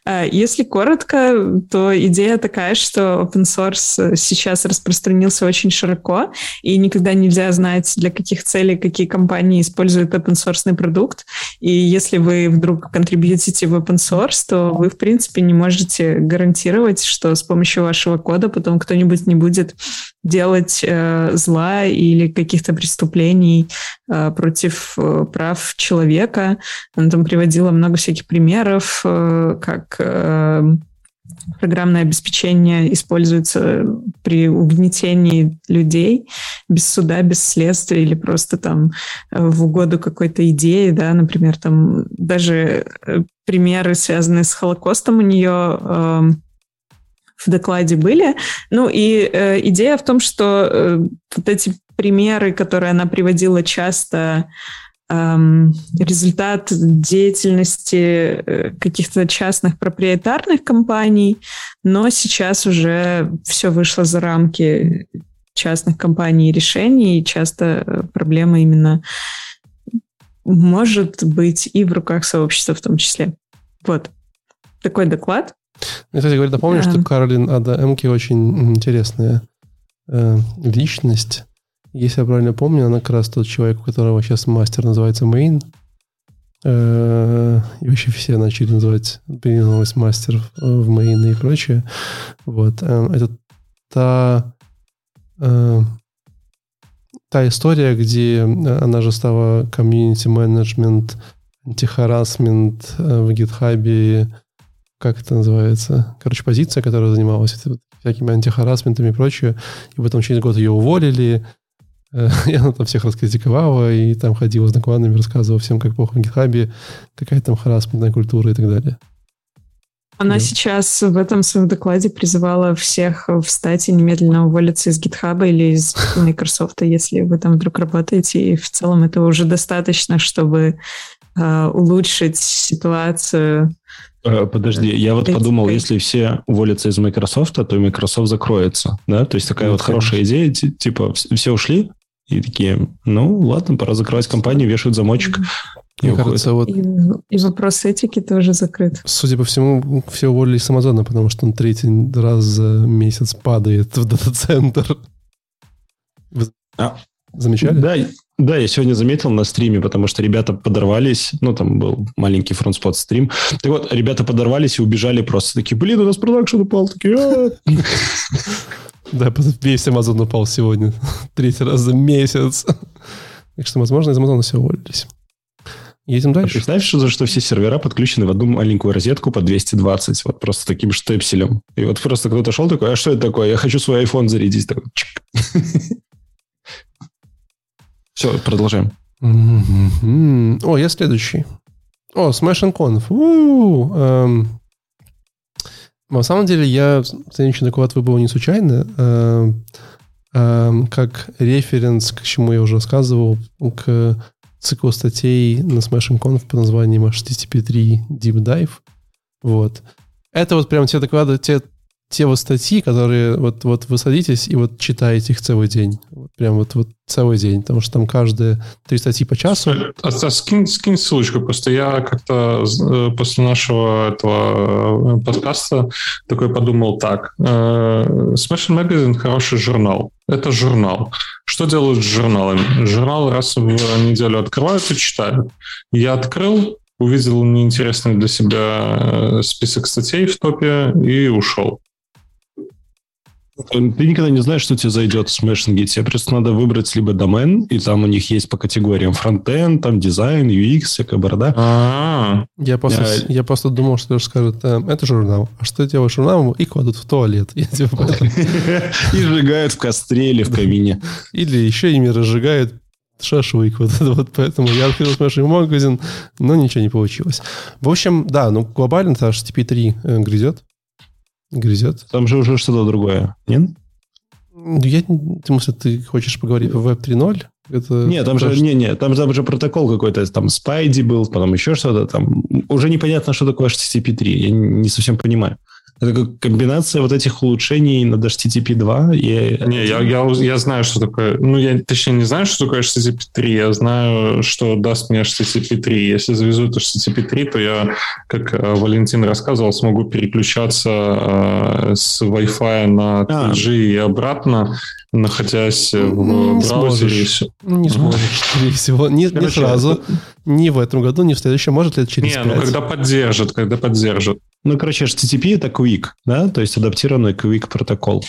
А, если коротко, то идея такая, что open source сейчас распространился очень широко, и никогда нельзя знать, для каких целей какие компании используют open source продукт. И если вы вдруг контрибьютите в open source, то вы, в принципе, не можете гарантировать, что с помощью вашего вашего кода потом кто-нибудь не будет делать э, зла или каких-то преступлений э, против э, прав человека. Она там приводила много всяких примеров, э, как э, программное обеспечение используется при угнетении людей без суда, без следствия или просто там э, в угоду какой-то идеи, да, например, там даже э, примеры, связанные с Холокостом у нее э, в докладе были. Ну и э, идея в том, что э, вот эти примеры, которые она приводила часто, эм, результат деятельности э, каких-то частных проприетарных компаний, но сейчас уже все вышло за рамки частных компаний и решений, и часто э, проблема именно может быть и в руках сообщества в том числе. Вот такой доклад. Я, кстати говоря, напомню, да. что Каролин Ада Эмки очень интересная э, личность. Если я правильно помню, она как раз тот человек, у которого сейчас мастер называется Мейн. Э, и вообще все начали называть переименовывать мастер в Мейн и прочее. Вот. Э, это та э, та история, где она же стала комьюнити менеджмент, антихарасмент э, в гитхабе, как это называется, короче, позиция, которая занималась всякими антихарасментами и прочее, и потом через год ее уволили, э, [LAUGHS] и она там всех раскритиковала, и там ходила с докладами, рассказывала всем, как плохо в гитхабе, какая там харасментная культура и так далее. Она да. сейчас в этом своем докладе призывала всех встать и немедленно уволиться из GitHub или из [LAUGHS] Microsoft, если вы там вдруг работаете. И в целом это уже достаточно, чтобы э, улучшить ситуацию подожди, я вот подумал, если все уволятся из Microsoft, то Microsoft закроется, да? То есть такая вот хорошая идея, типа все ушли, и такие, ну ладно, пора закрывать компанию, вешают замочек. Мне и кажется, вот... И, и вопрос этики тоже закрыт. Судя по всему, все уволились с Амазона, потому что он третий раз за месяц падает в дата-центр. А, Замечали? Да, да, я сегодня заметил на стриме, потому что ребята подорвались, ну, там был маленький фронтспот стрим. Так вот, ребята подорвались и убежали просто такие, блин, у нас продакшн упал, такие, «А». [LAUGHS] Да, весь Amazon упал сегодня. [LAUGHS] Третий раз за месяц. Так что, возможно, из Амазона все уволились. Едем дальше. А представь, что, что все сервера подключены в одну маленькую розетку по 220, вот просто таким штепселем. И вот просто кто-то шел такой, а что это такое? Я хочу свой iPhone зарядить. Такой, [LAUGHS] Все, продолжаем. О, я следующий. О, Smash and Conf. Эм. На самом деле, я следующий доклад выбрал не случайно. Эм, эм, как референс, к чему я уже рассказывал, к циклу статей на Smash and Conf по названием HTTP3 Deep Dive. Вот. Это вот прям те доклады, те те вот статьи, которые вот, вот вы садитесь и вот читаете их целый день. Вот прям вот, вот целый день, потому что там каждые три статьи по часу. А, а скинь, скинь ссылочку, просто я как-то э, после нашего этого э, подкаста такой подумал так. Э, Smash Magazine хороший журнал. Это журнал. Что делают с журналами? Журнал раз в неделю открывают и читают. Я открыл, увидел неинтересный для себя список статей в топе и ушел. Ты никогда не знаешь, что тебе зайдет в Smashing. Тебе просто надо выбрать либо домен, и там у них есть по категориям фронтенд, там дизайн, UX, всякая борода. А, я просто, я... я просто думал, что скажут, э, это журнал. А что делаешь журналом? И кладут в туалет. [LAUGHS] И сжигают в костре или в камине. Или еще ими разжигают шашлык. Вот это вот поэтому я открыл Smashing магазин, но ничего не получилось. В общем, да, ну глобально-то HTTP3 э, грызет грызет. Там же уже что-то другое, нет? Я, в смысле, ты хочешь поговорить по Web 3.0? Это нет, там же, не, не, там, там же протокол какой-то, там Spidey был, потом еще что-то, там уже непонятно, что такое HTTP 3, я не совсем понимаю. Это как комбинация вот этих улучшений над HTTP 2 и... Не, я, я, я знаю, что такое... Ну, я точнее не знаю, что такое HTTP 3. Я знаю, что даст мне HTTP 3. Если завезут HTTP 3, то я, как э, Валентин рассказывал, смогу переключаться э, с Wi-Fi на 3G а. и обратно, находясь в не браузере. Сможешь. Не сможешь, скорее всего. Не, не сразу. Не в этом году, не в следующем. Может лет через Не, 5. ну когда поддержат, когда поддержат. Ну, короче, HTTP это Quick, да? То есть адаптированный Quick протокол.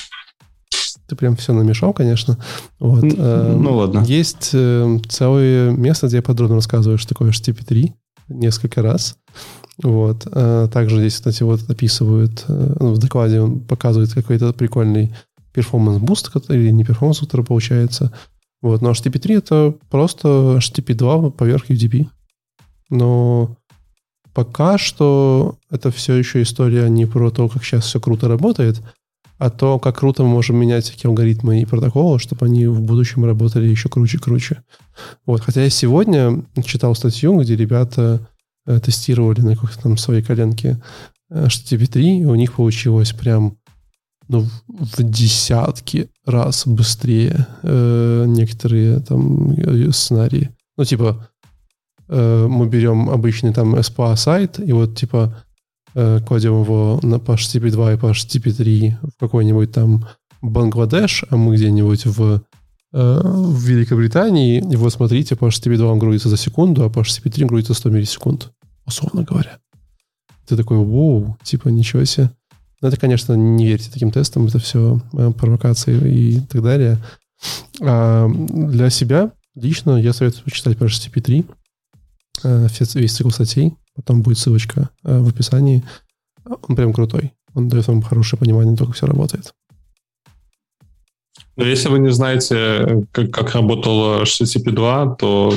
Ты прям все намешал, конечно. Вот. Ну, ну ладно. Есть э, целое место, где я подробно рассказываю, что такое HTTP 3 несколько раз. Вот. Э, также здесь, кстати, вот описывают, ну, в докладе он показывает какой-то прикольный performance boost, или не performance, который получается. Вот. Но HTTP 3 это просто HTTP 2 поверх UDP. Но пока что это все еще история не про то, как сейчас все круто работает, а то, как круто мы можем менять всякие алгоритмы и протоколы, чтобы они в будущем работали еще круче-круче. Вот. Хотя я сегодня читал статью, где ребята э, тестировали на какой-то там своей коленке HTTP3, и у них получилось прям ну, в десятки раз быстрее э, некоторые там э, сценарии. Ну, типа, Э, мы берем обычный там SPA сайт, и вот типа э, кладем его на, по HTTP 2 и по HTTP 3 в какой-нибудь там Бангладеш, а мы где-нибудь в, э, в Великобритании, и вот смотрите, по HTTP 2 он грузится за секунду, а по HTTP 3 он грузится 100 миллисекунд, условно говоря. Ты такой, воу, типа, ничего себе. Но это, конечно, не верьте таким тестам, это все провокации и так далее. А для себя лично я советую почитать по HTTP 3, Э, весь цикл статей, потом будет ссылочка э, в описании. Он прям крутой. Он дает вам хорошее понимание того, как все работает. Но если вы не знаете, как, как работал HTTP 2, то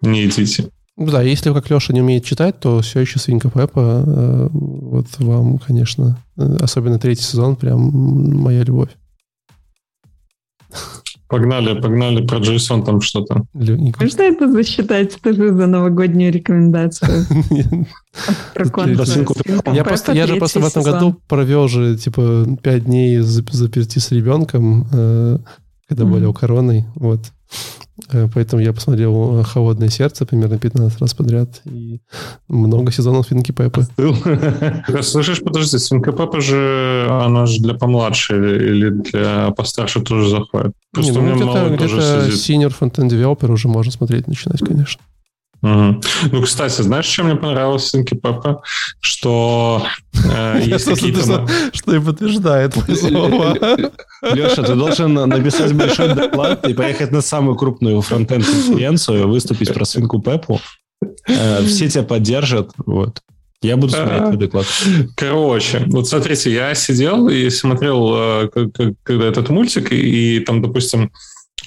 не идите. Да, если как Леша не умеет читать, то все еще свинка Пеппа. Э, вот вам, конечно, особенно третий сезон, прям моя любовь. Погнали, погнали про JSON там что-то. Можно это засчитать тоже за новогоднюю рекомендацию? [LAUGHS] Я просто, я же просто в этом году провел же типа пять дней заперти с ребенком, э, когда болел короной. Вот. Э, поэтому я посмотрел «Холодное сердце» примерно 15 раз подряд. И много сезонов «Свинки Пеппы». [LAUGHS] Слышишь, подожди, «Свинка Пеппа» же, она же для помладше или для постарше тоже заходит? Просто Не, ну, где-то, где-то senior front-end developer уже можно смотреть, начинать, конечно. Угу. Ну, кстати, знаешь, что мне понравилось Синки Пеппа? Что э, [LAUGHS] есть какие-то... Что и подтверждает. Леша, ты должен написать большой доклад и поехать на самую крупную фронтенд-конференцию, выступить про свинку Пеппу. Э, все тебя поддержат. Вот. Я буду смотреть твой доклад. Короче, вот смотрите, я сидел и смотрел э, когда этот мультик, и там, допустим,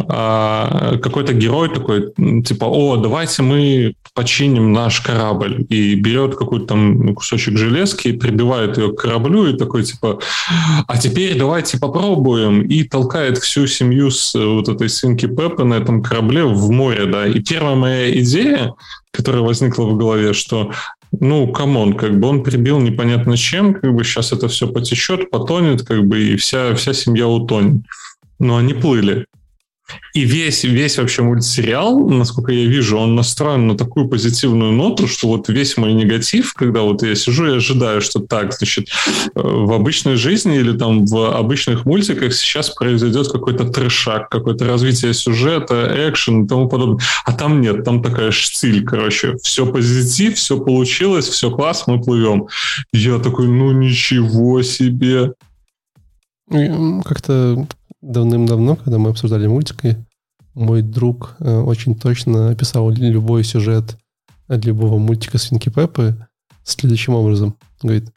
какой-то герой такой, типа, о, давайте мы починим наш корабль. И берет какой-то там кусочек железки, прибивает ее к кораблю и такой, типа, а теперь давайте попробуем. И толкает всю семью с вот этой свинки Пеппа на этом корабле в море, да. И первая моя идея, которая возникла в голове, что ну, come on, как бы он прибил непонятно чем, как бы сейчас это все потечет, потонет, как бы, и вся, вся семья утонет. Но они плыли. И весь, весь вообще мультсериал, насколько я вижу, он настроен на такую позитивную ноту, что вот весь мой негатив, когда вот я сижу и ожидаю, что так, значит, э, в обычной жизни или там в обычных мультиках сейчас произойдет какой-то трешак, какое-то развитие сюжета, экшен и тому подобное. А там нет, там такая штиль, короче, все позитив, все получилось, все класс, мы плывем. Я такой, ну ничего себе. Как-то давным-давно, когда мы обсуждали мультики, мой друг э, очень точно описал любой сюжет любого мультика Свинки Пеппы следующим образом. Говорит,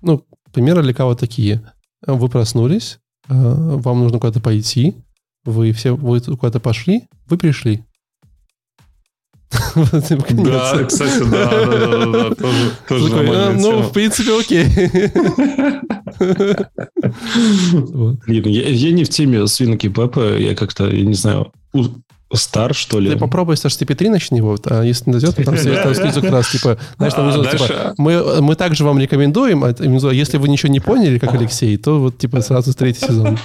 ну, примеры лекала такие. Вы проснулись, э, вам нужно куда-то пойти, вы все вы куда-то пошли, вы пришли. Да, кстати, да, да, да, да, тоже, тоже «А, Ну, в принципе, окей. Я, не в теме свинки Пеппа, я как-то, я не знаю, стар, что ли? Ты попробуй с HTTP3 начни, вот, а если не дойдет, то там снизу как раз, типа, знаешь, там А внизу, типа, мы, мы также вам рекомендуем, а если вы ничего не поняли, как Алексей, то вот, типа, сразу третий сезон.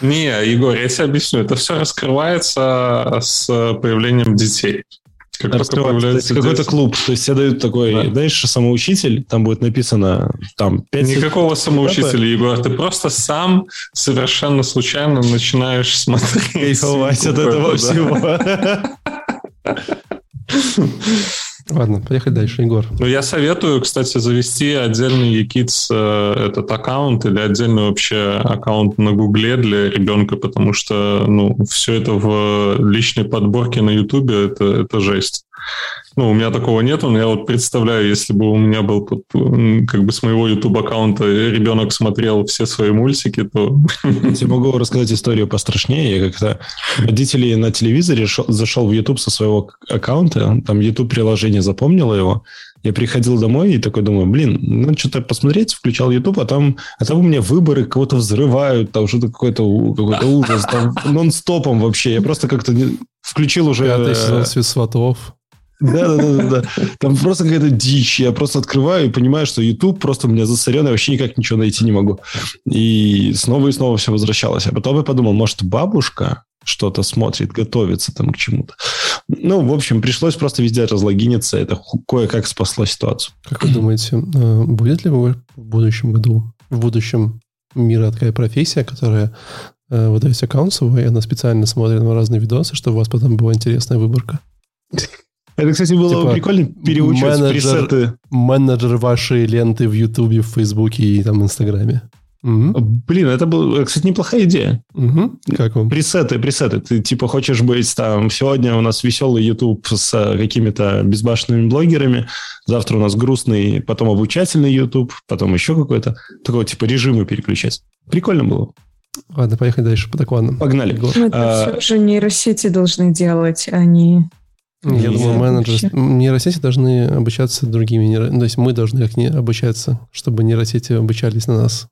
Не, Егор, я тебе объясню. Это все раскрывается с появлением детей. Как Раскрывается. Какой-то клуб. То есть тебе дают такой, Да. знаешь, самоучитель, там будет написано там 5 Никакого самоучителя, Егор. Ты просто сам совершенно случайно начинаешь смотреть. кайфовать от этого да. всего. [LAUGHS] Ладно, поехали дальше, Егор. Ну, я советую, кстати, завести отдельный Якиц э, этот аккаунт или отдельный вообще аккаунт на Гугле для ребенка, потому что, ну, все это в личной подборке на Ютубе, это, это жесть. Ну, у меня такого нету, но я вот представляю, если бы у меня был как бы с моего YouTube аккаунта ребенок смотрел все свои мультики, то Я тебе могу рассказать историю пострашнее. Я как-то родители на телевизоре шел- зашел в YouTube со своего аккаунта, там YouTube-приложение запомнило его. Я приходил домой и такой думаю, блин, ну что-то посмотреть, включал YouTube, а там, а там у меня выборы кого-то взрывают, там что-то какой-то, какой-то ужас, там нон-стопом вообще. Я просто как-то не- включил уже... Пятый сезон э, «Свет сватов». Да, да, да, да. Там просто какая-то дичь. Я просто открываю и понимаю, что YouTube просто у меня засорен, я вообще никак ничего найти не могу. И снова и снова все возвращалось. А потом я подумал, может, бабушка что-то смотрит, готовится там к чему-то. Ну, в общем, пришлось просто везде разлогиниться. Это кое-как спасло ситуацию. Как вы думаете, э, будет ли в будущем году, в будущем мира такая профессия, которая э, вы даете аккаунт свой, и она специально смотрит на разные видосы, чтобы у вас потом была интересная выборка? Это, кстати, было Типа, бы прикольно переучивать менеджер- пресеты. Менеджер вашей ленты в Ютубе, в Фейсбуке и там Инстаграме. Мгм. Блин, это была, кстати, неплохая идея. Мгм. Как вам? Пресеты, пресеты. Ты типа хочешь быть там, сегодня у нас веселый YouTube с э, какими-то безбашенными блогерами, завтра у нас грустный, потом обучательный YouTube, потом еще какой-то. Такой типа режимы переключать. Прикольно было. Ладно, поехали дальше по докладам. Погнали. Ну, это А- все же нейросети должны делать, а не... Я Не думаю, менеджеры, вообще. нейросети должны обучаться другими нейро... ну, То есть мы должны как не обучаться, чтобы нейросети обучались на нас.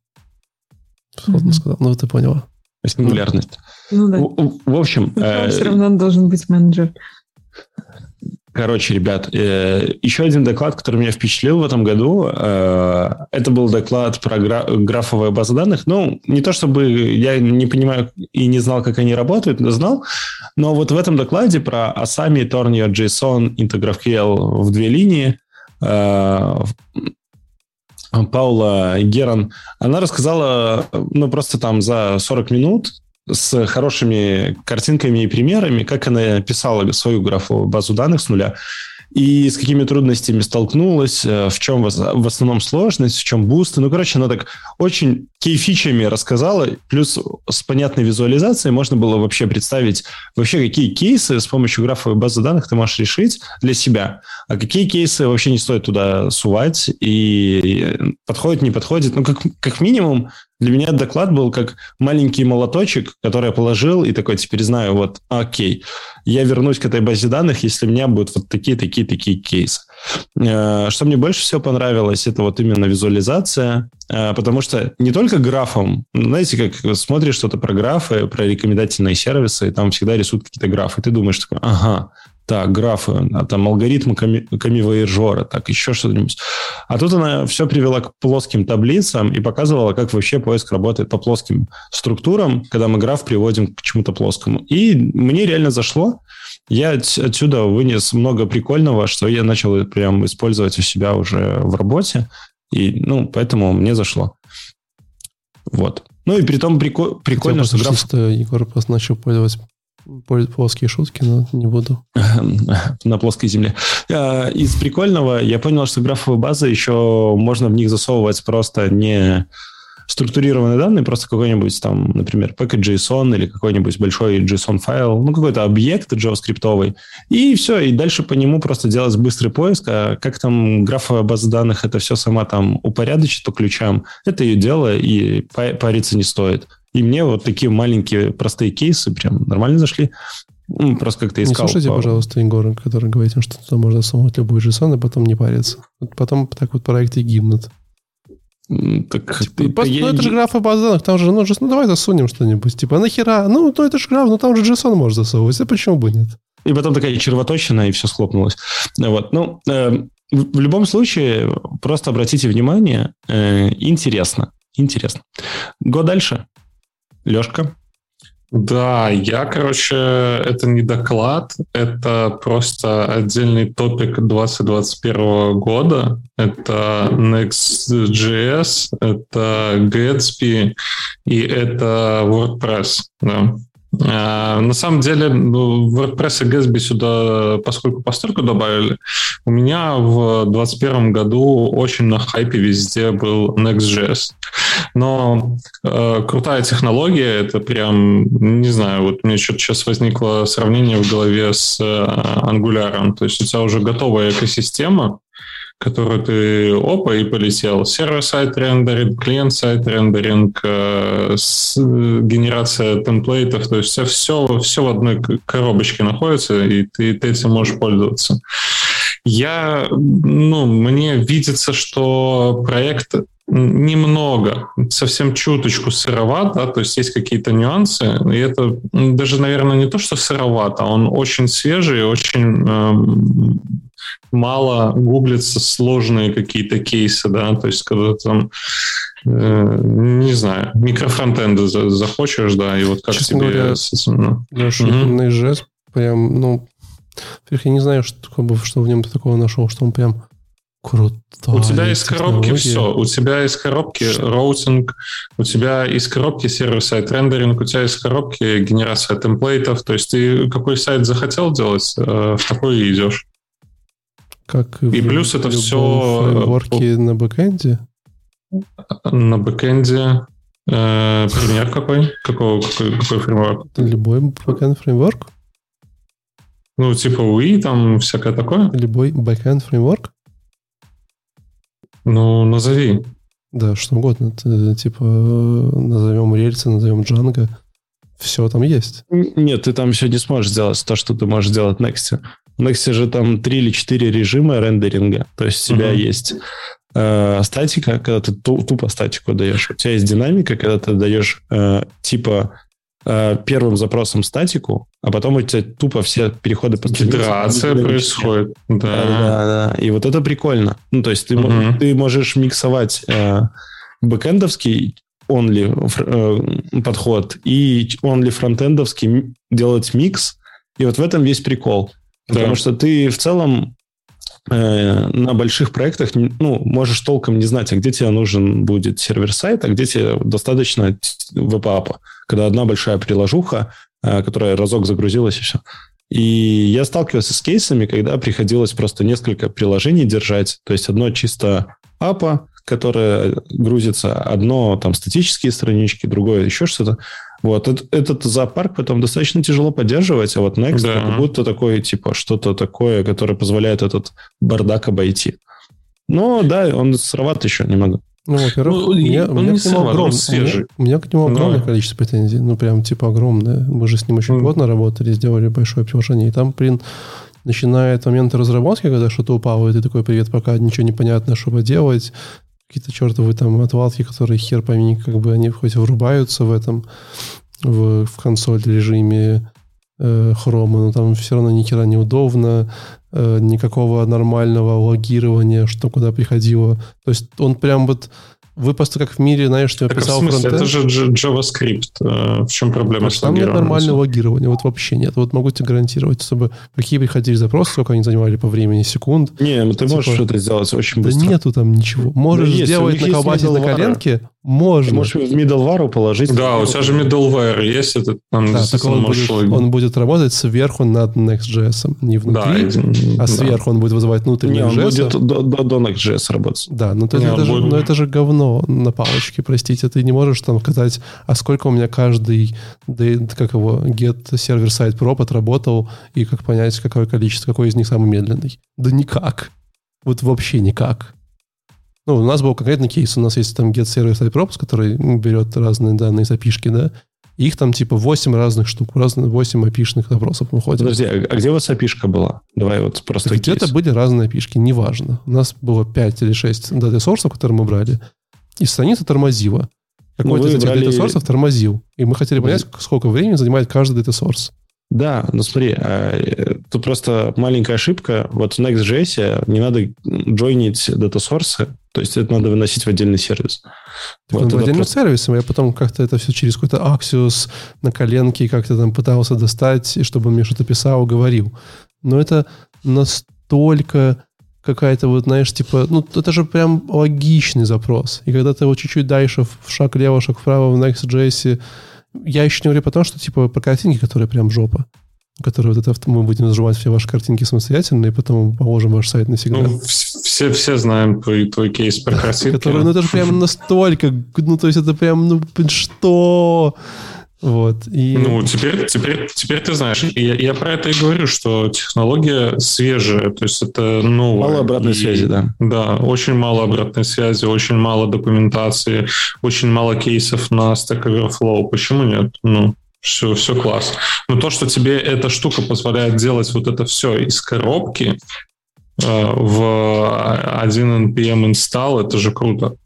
Сходно Мгм. сказал. Ну, ты поняла. Сингулярность. Ну да. В, в- в общем, э, все равно должен быть менеджер. Короче, ребят, э, еще один доклад, который меня впечатлил в этом году, э, это был доклад про гра- графовые базы данных. Ну, не то чтобы я не понимаю и не знал, как они работают, но знал, но вот в этом докладе про Asami, Tornio, JSON, into GraphQL в две линии э, Паула Геран, она рассказала, ну, просто там за 40 минут с хорошими картинками и примерами, как она писала свою графовую базу данных с нуля и с какими трудностями столкнулась, э, в чем в основном сложность, в чем бусты. Ну, короче, она так очень кей-фичами рассказала, плюс с понятной визуализацией можно было вообще представить вообще, какие кейсы с помощью графовой базы данных ты можешь решить для себя, а какие кейсы вообще не стоит туда сувать и подходит, не подходит. Ну, как, как минимум, для меня доклад был как маленький молоточек, который я положил, и такой теперь знаю, вот, окей, я вернусь к этой базе данных, если у меня будут вот такие, такие, такие кейсы. Э, Что мне больше всего понравилось, это вот именно визуализация, э, потому что не только графом, знаете, как смотришь что-то про графы, про рекомендательные сервисы, и там всегда рисуют какие-то графы, ты думаешь такой, ага, так, графы, а там алгоритмы камивояжора, так, еще что-нибудь. А тут она все привела к плоским таблицам и показывала, как вообще поиск работает по плоским структурам, когда мы граф приводим к чему-то плоскому. И мне реально зашло. Я от- отсюда вынес много прикольного, что я начал прям использовать у себя уже в работе. И, ну, поэтому мне зашло. Вот. Ну и при том прико- прикольно, что Хотел граф... что Егор просто начал пользовать польз- плоские шутки, но не буду. [LAUGHS] на плоской земле. А, Из прикольного я понял, что графовые базы еще можно в них засовывать просто не структурированные данные, просто какой-нибудь там, например, package.json или какой-нибудь большой JSON-файл, ну, какой-то объект JavaScript, и все, и дальше по нему просто делать быстрый поиск, а как там графовая база данных это все сама там упорядочит по ключам, это ее дело, и па- париться не стоит. И мне вот такие маленькие простые кейсы прям нормально зашли. Ну, Просто как-то Не искал. слушайте, по- пожалуйста, Егора, который говорит, что туда можно сунуть любой JSON, и потом не париться. Потом так вот проекты гибнут. Так, типа, просто, я... ну, это же графы базы данных, там же, ну, ну, давай засунем что-нибудь. Типа, нахера? Ну, ну, это же граф, ну, там же JSON можно засовывать, а почему бы нет? И потом такая червоточина, и все схлопнулось. Вот, ну, э, в любом случае, просто обратите внимание, э, интересно, интересно. Го дальше. Лешка. Да, я, короче, это не доклад, это просто отдельный топик 2021 года. Это Next.js, это Gatsby и это WordPress. Да. А, на самом деле, ну, WordPress и Gatsby сюда, поскольку постольку добавили, у меня в 2021 году очень на хайпе везде был Next.js. Но э, крутая технология, это прям, не знаю, вот мне что-то сейчас возникло сравнение в голове с э, Angular. То есть у тебя уже готовая экосистема, которую ты опа и полетел. Сервер-сайт рендеринг, клиент-сайт рендеринг, э, генерация темплейтов, то есть все, все, все в одной коробочке находится, и ты, ты этим можешь пользоваться. Я, ну, мне видится, что проект немного, совсем чуточку сыроват, да, то есть есть какие-то нюансы, и это даже, наверное, не то, что сыроват, а он очень свежий, очень эм, мало гуглятся сложные какие-то кейсы, да, то есть когда там э, не знаю, микрофронтенды захочешь, да, и вот как Честно тебе... Говоря, ну, Леша, угу. прям, ну, я не знаю, что, что в нем такого нашел, что он прям крутой. У тебя из коробки все. У тебя из коробки роутинг, у тебя из коробки server-side рендеринг, у тебя из коробки генерация темплейтов. То есть ты какой сайт захотел делать, э, в такой и идешь. Как и плюс это все... Фреймворки на бэкэнде? На бэкэнде э, пример какой? Какого, какой, какой фреймворк? Любой бэкэнд фреймворк? Ну, типа UI, там всякое такое? Любой бэкэнд фреймворк? Ну, назови. Да, что угодно. Ты, типа, назовем рельсы, назовем Django. Все там есть. Нет, ты там еще не сможешь сделать то, что ты можешь сделать в Next. В Next же там три или четыре режима рендеринга. То есть у тебя uh-huh. есть э, статика, когда ты тупо статику даешь. У тебя есть динамика, когда ты даешь э, типа Э, первым запросом статику, а потом у тебя тупо все переходы по Итерация происходит. Да. да, да, да. И вот это прикольно. Ну, то есть ты, угу. ты можешь миксовать э, бэкэндовский only э, подход и only фронтендовский делать микс. И вот в этом весь прикол. Да. Потому что ты в целом э, на больших проектах ну, можешь толком не знать, а где тебе нужен будет сервер-сайт, а где тебе достаточно веб-апа когда одна большая приложуха, э, которая разок загрузилась и все. И я сталкивался с кейсами, когда приходилось просто несколько приложений держать. То есть одно чисто апа, которое грузится, одно там статические странички, другое еще что-то. Вот этот зоопарк потом достаточно тяжело поддерживать, а вот Next да. как будто такое, типа, что-то такое, которое позволяет этот бардак обойти. Но да, он сыроват еще немного. Ну, во-первых, ну, у меня, он у меня не к нему огром... свежий. У меня, у меня к нему огромное Но... количество претензий. Ну, прям типа огромное. Мы же с ним очень mm. плотно работали, сделали большое приложение. И там, блин, начиная от момента разработки, когда что-то упало, и ты такой, привет, пока ничего не понятно, что делать. Какие-то чертовы там отвалки, которые хер пойми, как бы они хоть врубаются в этом, в, в консоль режиме э, хрома, но там все равно ни хера неудобно. Э, никакого нормального логирования, что куда приходило. То есть он прям вот вы просто как в мире, знаешь, что я так, писал в смысле, фронтенд. Это же JavaScript. Э, в чем проблема с Там нет нормального логирования. Вот вообще нет. Вот могу тебе гарантировать, чтобы какие приходили запросы, сколько они занимали по времени, секунд. Не, ну ты типа, можешь это сделать очень быстро. Да нету там ничего. Можешь да сделать на колбасе на коленке, можно. Ты можешь в middleware положить. Да, у тебя же middleware есть. Это, там да, так он, будет, он будет работать сверху над Next.js. Не внутри, да, а сверху да. он будет вызывать внутренний Не, он будет до, до, до Next.js работать. Да, но, Не, это, же, будет... но это же говно на палочке, простите. Ты не можешь там сказать, а сколько у меня каждый, как его, get сервер сайт prop отработал, и как понять, какое количество, какой из них самый медленный. Да никак. Вот вообще никак. Ну, у нас был конкретный кейс. У нас есть там get server side props, который берет разные данные из api да, их там типа 8 разных штук, разные 8 api запросов выходит. Подожди, а, а где у вас api была? Давай вот просто Где-то были разные api неважно. У нас было 5 или 6 дата сорсов, которые мы брали. И страница тормозила. Какой-то из этих выбрали- дата-сорсов тормозил. И мы хотели понять, сколько времени занимает каждый дата-сорс. Да, ну смотри, э, тут просто маленькая ошибка. Вот в Next.js не надо джойнить дата-сорсы, то есть это надо выносить в отдельный сервис. Так Вот это в отдельном просто- сервисе, я потом как-то это все через какой-то Axios на коленке как-то там пытался достать, и чтобы он мне что-то писал, говорил. Но это настолько какая-то вот, знаешь, типа, ну, это же прям логичный запрос. И когда ты его чуть-чуть дальше, в шаг лево, шаг вправо в Next.js, я еще не говорю про то, что типа про картинки, которые прям жопа. Которые вот это мы будем нажимать все ваши картинки самостоятельно, и потом положим ваш сайт навсегда. Ну, вс- все, все знаем твой, твой кейс про [LAUGHS] картинки. Которые, ну это же прям настолько, ну то есть это прям, ну что? Вот. И Ну, теперь, теперь, теперь ты знаешь. Я, я про это и говорю, что технология свежая, то есть это новое. Мало обратной И- связи, да. Да, очень мало обратной связи, очень мало документации, очень мало кейсов на Stack Overflow. Почему нет? Ну, все, все класс. Но то, что тебе эта штука позволяет делать вот это все из коробки э, в 1 NPM install, это же круто.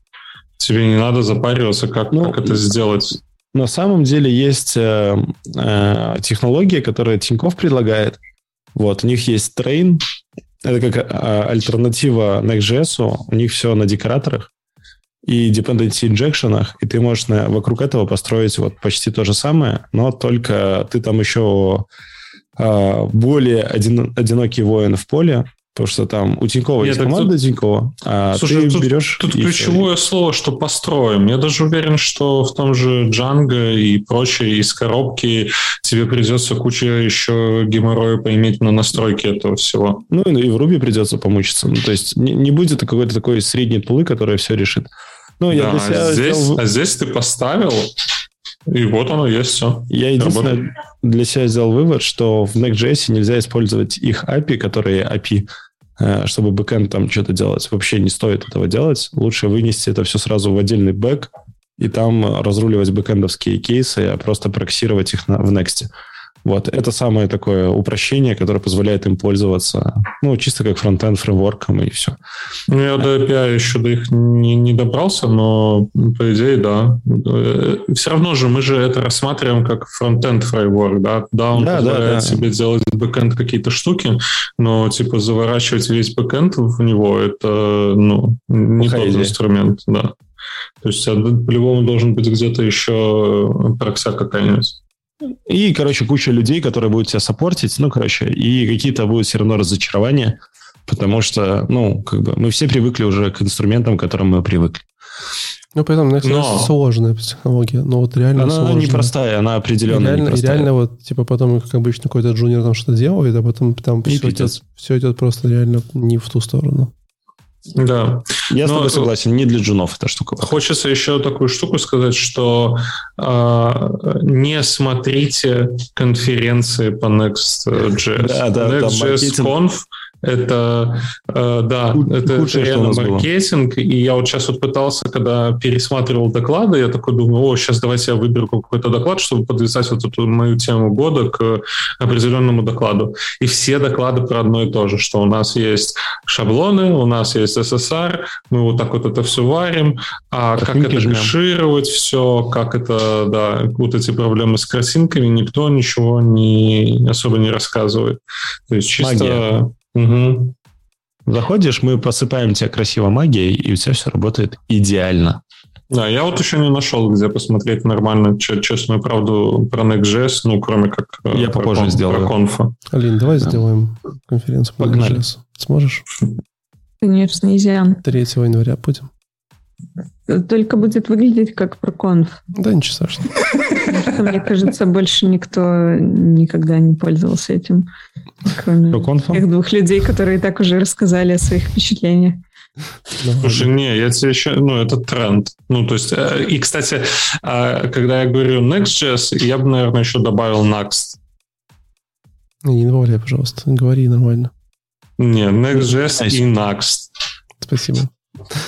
Тебе не надо запариваться, как, Ну, как это сделать. На самом деле есть э, э, технология, которая Тиньков предлагает. Вот, у них есть Train. Это как э, альтернатива Next.js. У них все на декораторах и dependency injection, и ты можешь на- вокруг этого построить вот почти то же самое, но только ты там еще э, более один- одинокий воин в поле, потому что там у Тинькова Нет, есть команда Тинькова, а Слушай, ты тут- берешь... Тут ключевое слово, что построим. Я даже уверен, что в том же Django и прочее из коробки тебе придется куча еще геморроя поиметь на настройке этого всего. Ну и и в Руби придется помучиться. Ну, то есть не, не будет какой-то такой средней пулы, которая все решит. Ну, я Да, для себя а, здесь, сделал- а здесь ты поставил, и вот оно есть все. я единственное для себя сделал вывод, что в Next.js нельзя использовать их API, которые API, чтобы бэкэнд там что-то делать. Вообще не стоит этого делать. Лучше вынести это все сразу в отдельный бэк и там разруливать бэкэндовские кейсы, а просто проксировать их на, в Next. Вот, это самое такое упрощение, которое позволяет им пользоваться, ну, чисто как фронтенд фреймворком и все. Ну, я до API еще до их не, не добрался, но по идее, да. Все равно же мы же это рассматриваем как фронтенд фреймворк, да? Да, он Да, да, позволяет да. себе делать бэкэнд какие-то штуки, но типа заворачивать весь бэкэнд в него это ну не Плохая тот идея. инструмент, да. То есть а, по-любому должен быть где-то еще прокся какая-нибудь. И, короче, куча людей, которые будут тебя саппортить, ну, короче, и какие-то будут все равно разочарования, потому что, ну, как бы мы все привыкли уже к инструментам, к которым мы привыкли. Ну, поэтому Next.js Но- сложная технология. Но вот реально Она сложная. непростая, она И определенно реально, и непростая. реально вот, типа, потом, как обычно, какой-то джуниор там что-то делает, а потом там И все идет, все идет просто реально не в ту сторону. Да. Я с тобой согласен, не для джунов эта штука. Хочется еще такую штуку сказать, что а, не смотрите конференции по Next.js. Да, да, Next.js. Conf это, э, да, это, худшее, это реально нас было. маркетинг. И я вот сейчас вот пытался, когда пересматривал доклады, я такой думаю, о, сейчас давайте я выберу какой-то доклад, чтобы подвязать вот эту мою тему года к определенному докладу. И все доклады про одно и то же, что у нас есть шаблоны, у нас есть SSR, мы вот так вот это все варим, а как это кэшировать все, как это, да, вот эти проблемы с картинками, никто ничего не особо не рассказывает. То есть чисто... Магия. Мгм. Заходишь, мы посыпаем тебя красиво магией, и у тебя все работает идеально. Да, я вот еще не нашел, где посмотреть нормально че- честную правду про Next.js, ну, кроме как э, Я про попозже кон- сделаю. про конфа. Алин, давай Да. сделаем конференцию по Погнали. Next.js. Сможешь? Конечно, изян. 3 января будем. Только будет выглядеть как проконф. Да, ничего страшного. Потому что, мне кажется, больше никто никогда не пользовался этим, кроме Что, конфа? тех двух людей, которые так уже рассказали о своих впечатлениях. Слушай, не, я тебе еще, ну, это тренд. Ну, то есть, э, и, кстати, э, когда я говорю Next.js, я бы, наверное, еще добавил Next. Не, добавляй, пожалуйста. Говори нормально. Не, Next.js и Next. Спасибо.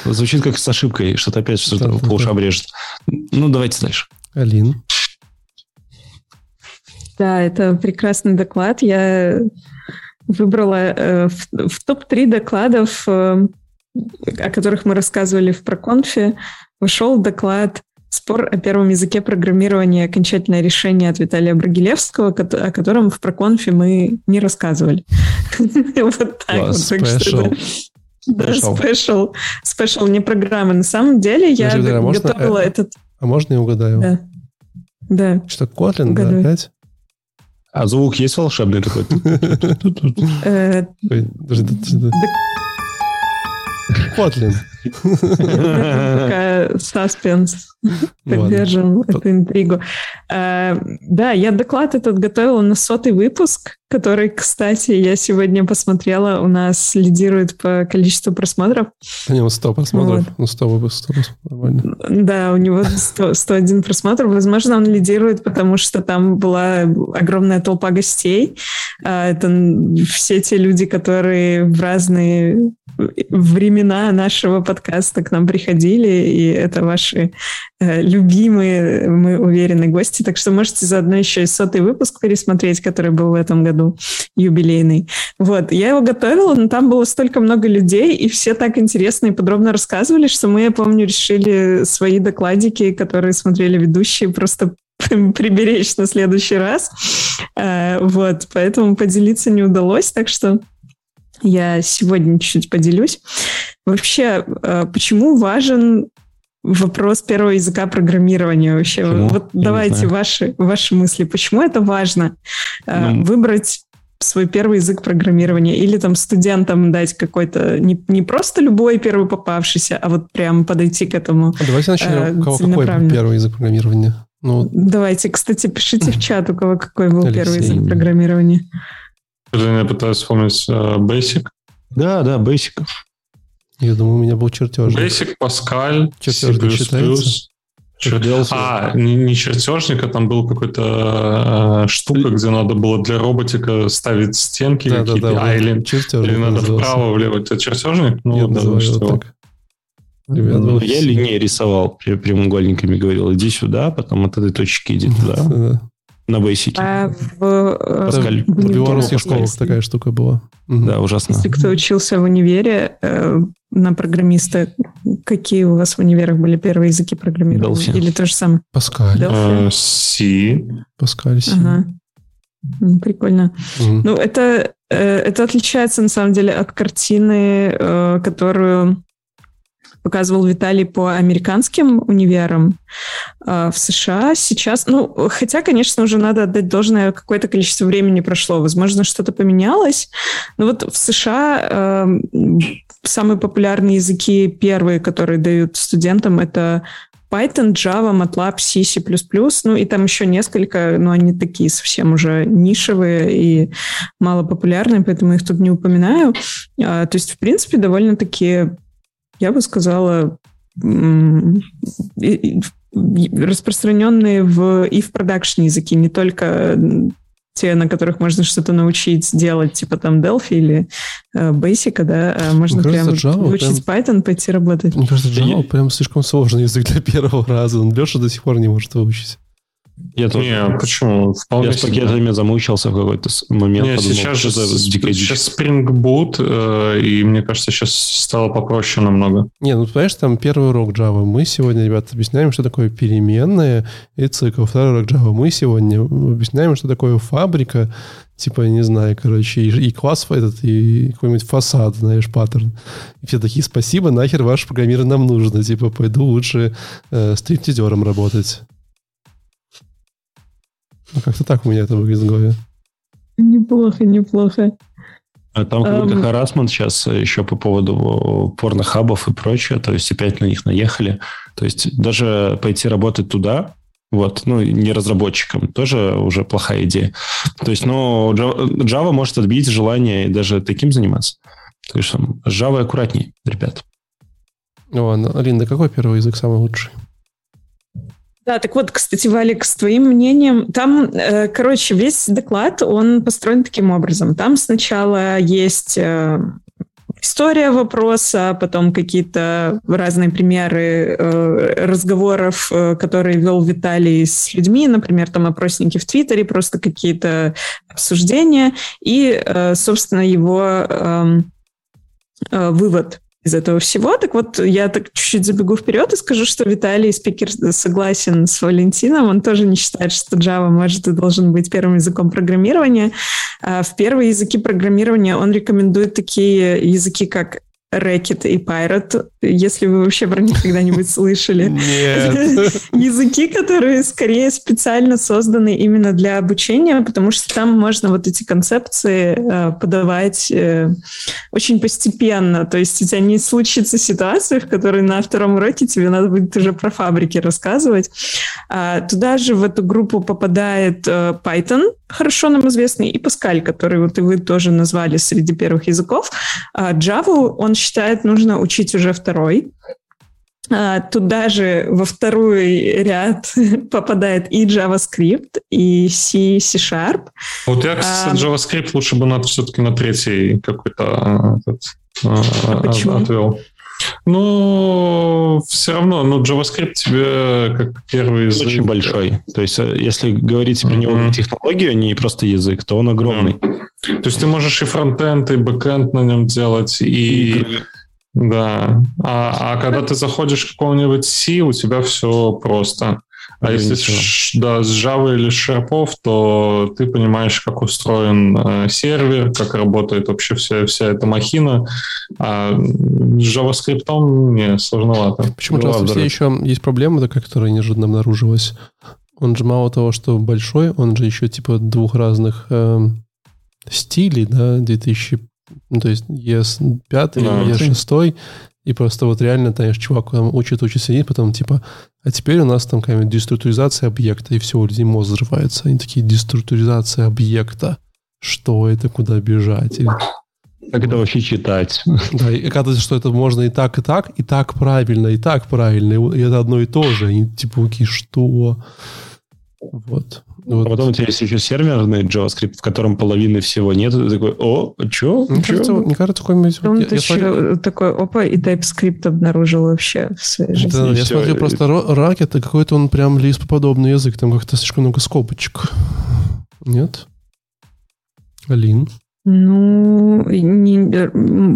Звучит как с ошибкой, что-то опять что-то Да, да, по ушам да. режет. Ну, давайте дальше. Алин. Да, это прекрасный доклад. Я выбрала э, в, в топ-3 докладов, э, о которых мы рассказывали в проконфе, ушел доклад Спор о первом языке программирования окончательное решение от Виталия Брагилевского, о котором в проконфе мы не рассказывали. [LAUGHS] Вот так вот. Да, спешл. Спешл, не программа. На самом деле я готовила этот... А можно я угадаю? Да. Да. Что, Kotlin, да, опять? А звук есть волшебный такой? Kotlin. Такая саспенс. Поддержим эту интригу. А, да, я доклад этот готовила на сотый выпуск, который, кстати, я сегодня посмотрела, у нас лидирует по количеству просмотров. У него 100 просмотров, ну 100 выпусков. Да, у него 100, 101 просмотр. Возможно, он лидирует, потому что там была огромная толпа гостей. А, это все те люди, которые в разные времена нашего подкаста к нам приходили, и это ваши э, любимые, мы уверены, гости. Так что можете заодно еще и сотый выпуск пересмотреть, который был в этом году, юбилейный. Вот, я его готовила, но там было столько много людей, и все так интересно и подробно рассказывали, что мы, я помню, решили свои докладики, которые смотрели ведущие, просто [LAUGHS] приберечь на следующий раз. Э, вот, поэтому поделиться не удалось, так что я сегодня чуть-чуть поделюсь. Вообще, э, почему важен вопрос первого языка программирования вообще? Почему? Вот Я давайте ваши, ваши мысли. Почему это важно? Э, ну, Выбрать свой первый язык программирования или там студентам дать какой-то не, не просто любой первый попавшийся, а вот прям подойти к этому. А давайте начнем. Э, у кого какой первый язык программирования? Ну, давайте, кстати, пишите в чат, у кого какой был Алексей. первый язык программирования. Я пытаюсь вспомнить uh, Basic. Да, да, Basic. Я думаю, у меня был чертежник. Basic, Pascal, чертежник C++. Считается? А, не, не чертежник, а там был какой-то э, штука, где надо было для роботика ставить стенки да, какие-то, да, да, а, или, или надо вправо, влево. Это чертежник? Ну, Я да, что так. Ребят, ну, я линии рисовал прямоугольниками, говорил, иди сюда, потом от этой точки иди туда. [LAUGHS] На бейсике. А в, э, Паскаль. в, в белорусских школах такая штука была. Да, ужасно. Если кто учился в универе э, на программиста, какие у вас в универах были первые языки программирования? Delphi. Или то же самое? Паскаль. Uh, C. Паскаль, C. Ага. Прикольно. Mm. Ну, это, э, это отличается, на самом деле, от картины, э, которую показывал Виталий по американским универам э, в США. Сейчас, ну, хотя, конечно, уже надо отдать должное, какое-то количество времени прошло. Возможно, что-то поменялось. Но вот в США э, самые популярные языки, первые, которые дают студентам, это Python, Java, MATLAB, C, C++, ну и там еще несколько, но они такие совсем уже нишевые и малопопулярные, поэтому их тут не упоминаю. А, то есть, в принципе, довольно-таки я бы сказала, распространенные в, и в продакшн языки, не только те, на которых можно что-то научить делать, типа там Delphi или э, Basic, да, а можно Мне прям Java выучить прям... Python, пойти работать. Мне кажется, Java прям слишком сложный язык для [LAUGHS] первого раза. Леша до сих пор не может выучить. Я тоже. Не, почему? Вполне я с пакетами замучился в какой-то момент. Не, подумал, сейчас, за сейчас Spring Boot, э, и мне кажется, сейчас стало попроще намного. Не, ну, понимаешь, там первый урок Java. Мы сегодня, ребята, объясняем, что такое переменные и цикл. Второй урок Java. Мы сегодня объясняем, что такое фабрика, типа, не знаю, короче, и, и класс этот, и какой-нибудь фасад, знаешь, паттерн. И все такие, спасибо, нахер ваш программирование нам нужно. Типа, пойду лучше э, стриптизером работать. Ну, как-то так у меня это выглядит в голове. Неплохо, неплохо. А там какой-то um... харасмент сейчас еще по поводу порнохабов и прочее, то есть опять на них наехали. То есть даже пойти работать туда, вот, ну, не разработчикам, тоже уже плохая идея. То есть, ну, Java может отбить желание даже таким заниматься. То есть, с Java аккуратней, ребят. Ну ладно, Алина, какой первый язык самый лучший? Да, так вот, кстати, Валик, с твоим мнением, там, э, короче, весь доклад, он построен таким образом. Там сначала есть э, история вопроса, потом какие-то разные примеры э, разговоров, которые вел Виталий с людьми, например, там опросники в Твиттере, просто какие-то обсуждения, и, собственно, его эм, вывод из этого всего. Так вот, я так чуть-чуть забегу вперед и скажу, что Виталий Спикер согласен с Валентином. Он тоже не считает, что Java может и должен быть первым языком программирования. А в первые языки программирования он рекомендует такие языки, как Рэкет и Pirate, если вы вообще про них когда-нибудь [LAUGHS] слышали. [LAUGHS] Языки, которые скорее специально созданы именно для обучения, потому что там можно вот эти концепции э, подавать э, очень постепенно. То есть у тебя не случится ситуация, в которой на втором уроке тебе надо будет уже про фабрики рассказывать. А, туда же в эту группу попадает э, Python, хорошо нам известный, и Pascal, который вот и вы тоже назвали среди первых языков. А Java, он считает, нужно учить уже второй. А, туда же во второй ряд [LAUGHS] попадает и JavaScript, и C, C-Sharp. Вот я, кстати, а, JavaScript лучше бы надо все-таки на третий какой-то а, этот, а, а почему? отвел. Ну, все равно, ну, JavaScript тебе как первый язык... Очень большой. То есть, э, если говорить про него mm-hmm. технологию, а не просто язык, то он огромный. Mm-hmm. То есть, ты можешь и фронтенд, и бэкенд на нем делать, и... и да. А, а когда ты заходишь в какого-нибудь C, у тебя все просто. А если да, с Java или Sharp, то ты понимаешь, как устроен э, сервер, как работает вообще вся, вся эта махина. А с JavaScript не сложновато. Почему часто все еще есть проблема такая, которая неожиданно обнаружилась? Он же мало того, что большой, он же еще типа двух разных э, стилей, да, 2000 ну, то есть ES5, да, ES6, и просто вот реально, знаешь, чувак там учит, учит, сидит, потом типа, а теперь у нас там какая-нибудь деструктуризация объекта, и все, у людей мозг взрывается. Они такие, деструктуризация объекта. Что это, куда бежать? Или... Как это вообще читать? Да, и оказывается, что это можно и так, и так, и так правильно, и так правильно, и это одно и то же. И типа, окей, что? Вот. Вот. А потом у тебя есть еще серверный JavaScript, в котором половины всего нет. Ты такой, о, что? Мне кажется, мне кажется, какой-нибудь... Он я, я смотрю... такой, опа, и TypeScript обнаружил вообще в своей жизни. Да, я все. смотрю, просто Rack это какой-то он прям лиспоподобный язык, там как-то слишком много скобочек. Нет? Алин? Ну, не,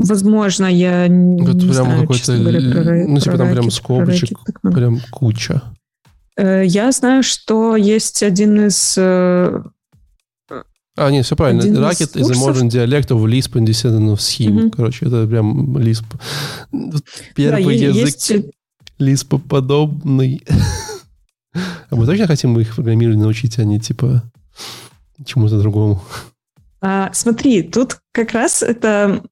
возможно, я не, не прям знаю, честно говоря, про Ну, типа про там прям скобочек, прям куча. Э, я знаю, что есть один из... Э, а, нет, все правильно. Один Racket is a modern dialect of Lisp and descendant of Scheme. Угу. Короче, это прям Lisp. Первый да, язык есть... Lisp подобный. [LAUGHS] А мы точно хотим их программировать научить, а не типа чему-то другому? А, смотри, тут как раз это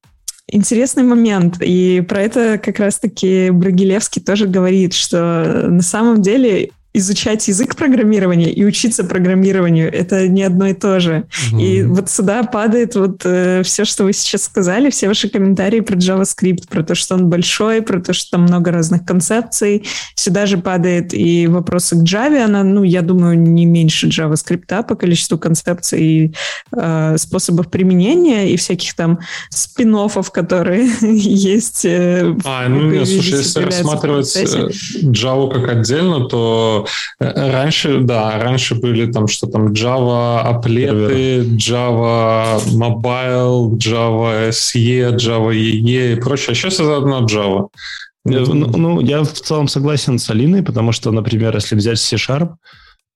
интересный момент, и про это как раз-таки Брагилевский тоже говорит, что на самом деле изучать язык программирования и учиться программированию. Это не одно и то же. Mm-hmm. И вот сюда падает вот э, все, что вы сейчас сказали, все ваши комментарии про JavaScript, про то, что он большой, про то, что там много разных концепций. Сюда же падает и вопросы к Java. Она, ну, я думаю, не меньше JavaScript по количеству концепций и э, способов применения и всяких там спин которые [LAUGHS] есть. Э, а, ну нет, слушай, если рассматривать э, Java как отдельно, то Э, раньше, да, раньше были там, что там Java аплеты, Java Mobile, Java SE, Java EE и прочее. А сейчас это одна Java. Ну, ну, я в целом согласен с Алиной, потому что, например, если взять C-Sharp,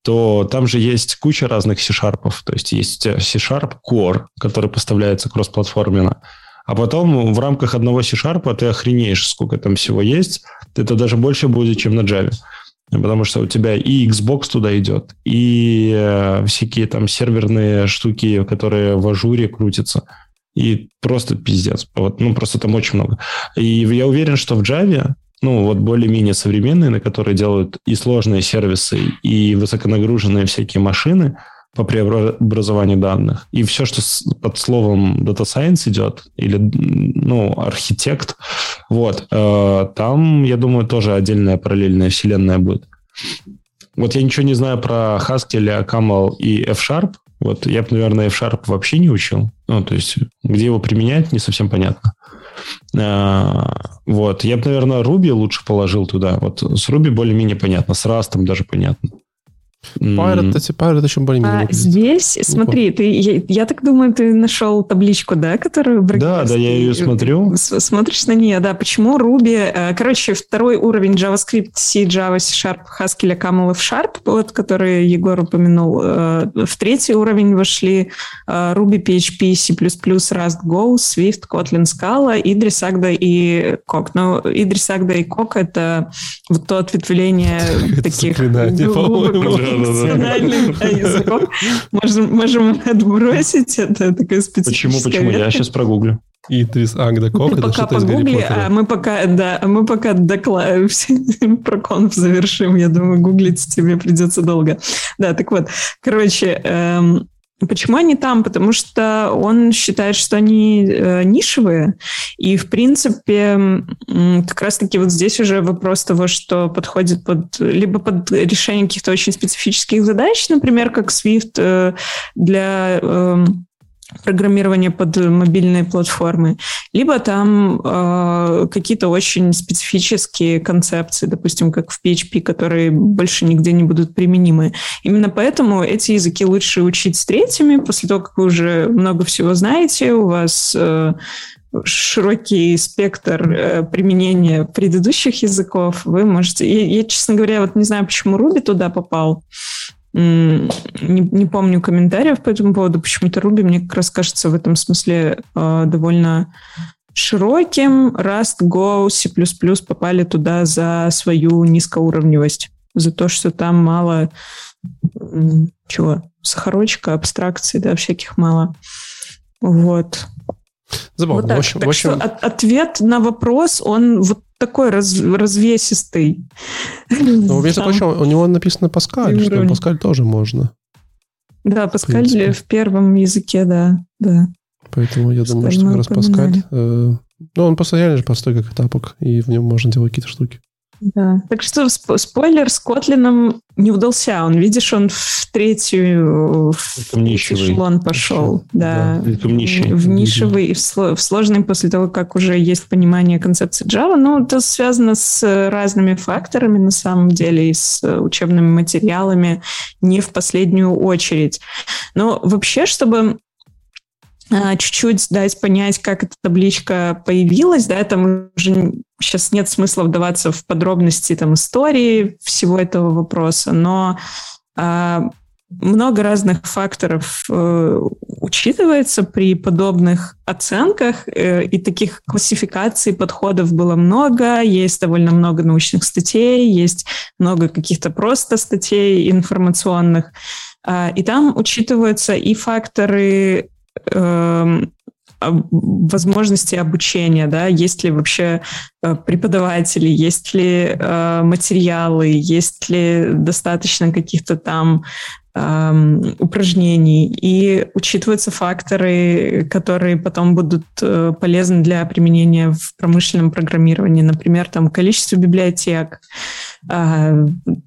то там же есть куча разных C-Sharp. То есть есть C-Sharp Core, который поставляется кроссплатформенно. А потом в рамках одного C-Sharp ты охренеешь, сколько там всего есть. Это даже больше будет, чем на Java потому что у тебя и Xbox туда идет, и э, всякие там серверные штуки, которые в ажуре крутятся, и просто пиздец. Вот, ну, просто там очень много. И я уверен, что в Java, ну, вот более-менее современные, на которые делают и сложные сервисы, и высоконагруженные всякие машины – по преобразованию данных. И все, что под словом Data Science идет, или, ну, архитект, вот, э, там, я думаю, тоже отдельная параллельная вселенная будет. Вот я ничего не знаю про Haskell, Camel и F-Sharp. Вот я бы, наверное, F-Sharp вообще не учил. Ну, то есть, где его применять, не совсем понятно. А, вот. Я бы, наверное, Ruby лучше положил туда. Вот с Ruby более-менее понятно. С Rust даже понятно. Pirate, эти Pirate еще более-менее А здесь, смотри, ты, я, я так думаю, ты нашел табличку, да, которую Да, да, я ее смотрю. Смотришь на нее, да. Почему Ruby... э, Короче, второй уровень JavaScript, C, Java, C Sharp, Haskell, Camel и Sharp, вот, который Егор упомянул. э, В третий уровень вошли э, Ruby, PHP, C++, Rust, Go, Swift, Kotlin, Scala, Idris, Agda и Coq. Но Idris, Agda и Coq — это вот то ответвление [LAUGHS] таких заклинание, по-моему. Профессиональных языков. Можем, можем отбросить это такое специфическое. Почему, почему? Я сейчас прогуглю. Идрис Агда Кок, Ты это пока что-то из Гарри а мы пока, да, а мы пока доклад [LAUGHS] про конф завершим. Я думаю, гуглить тебе придется долго. Да, так вот, короче, эм, Почему они там? Потому что он считает, что они э, нишевые, и, в принципе, как раз-таки вот здесь уже вопрос того, что подходит под либо под решение каких-то очень специфических задач, например, как Swift э, для эм, программирования под мобильные платформы, либо там э, какие-то очень специфические концепции, допустим, как в PHP, которые больше нигде не будут применимы. Именно поэтому эти языки лучше учить с третьими, после того, как вы уже много всего знаете, у вас э, широкий спектр э, применения предыдущих языков, вы можете... Я, я, честно говоря, вот не знаю, почему Ruby туда попал. Не, не помню комментариев по этому поводу. Почему-то Ruby, мне как раз кажется, в этом смысле э, довольно широким. Rust, Go, C++ попали туда за свою низкоуровневость. За то, что там мало чего, сахарочка, абстракций, да, всяких мало. Вот. Забавно. Вот так. в общем, так в общем, что от- ответ на вопрос, он вот такой раз- развесистый. ну, между прочим, у него написано Паскаль, что уровень. Паскаль тоже можно. Да, Паскаль принципе. в первом языке, да, да. Поэтому я думаю, что как раз Паскаль... э, ну, он просто реально же простой, как тапок, и в нем можно делать какие-то штуки. Да. Так что сп- спойлер с Котлином не удался. Он, видишь, он в третью, в третий эшелон пошел. Да. Нищий. В нишевый и в сло- в сложный после того, как уже есть понимание концепции Java. Ну, это связано с разными факторами на самом деле и с учебными материалами не в последнюю очередь. Но вообще, чтобы чуть-чуть дать понять, как эта табличка появилась, да, там уже сейчас нет смысла вдаваться в подробности там истории всего этого вопроса, но а, много разных факторов э, учитывается при подобных оценках, э, и таких классификаций подходов было много, есть довольно много научных статей, есть много каких-то просто статей информационных, А, и там учитываются и факторы эм, об- возможности обучения, да, есть ли вообще э, преподаватели, есть ли э, материалы, есть ли достаточно каких-то там эм, упражнений, и учитываются факторы, которые потом будут э, полезны для применения в промышленном программировании, например, там количество библиотек,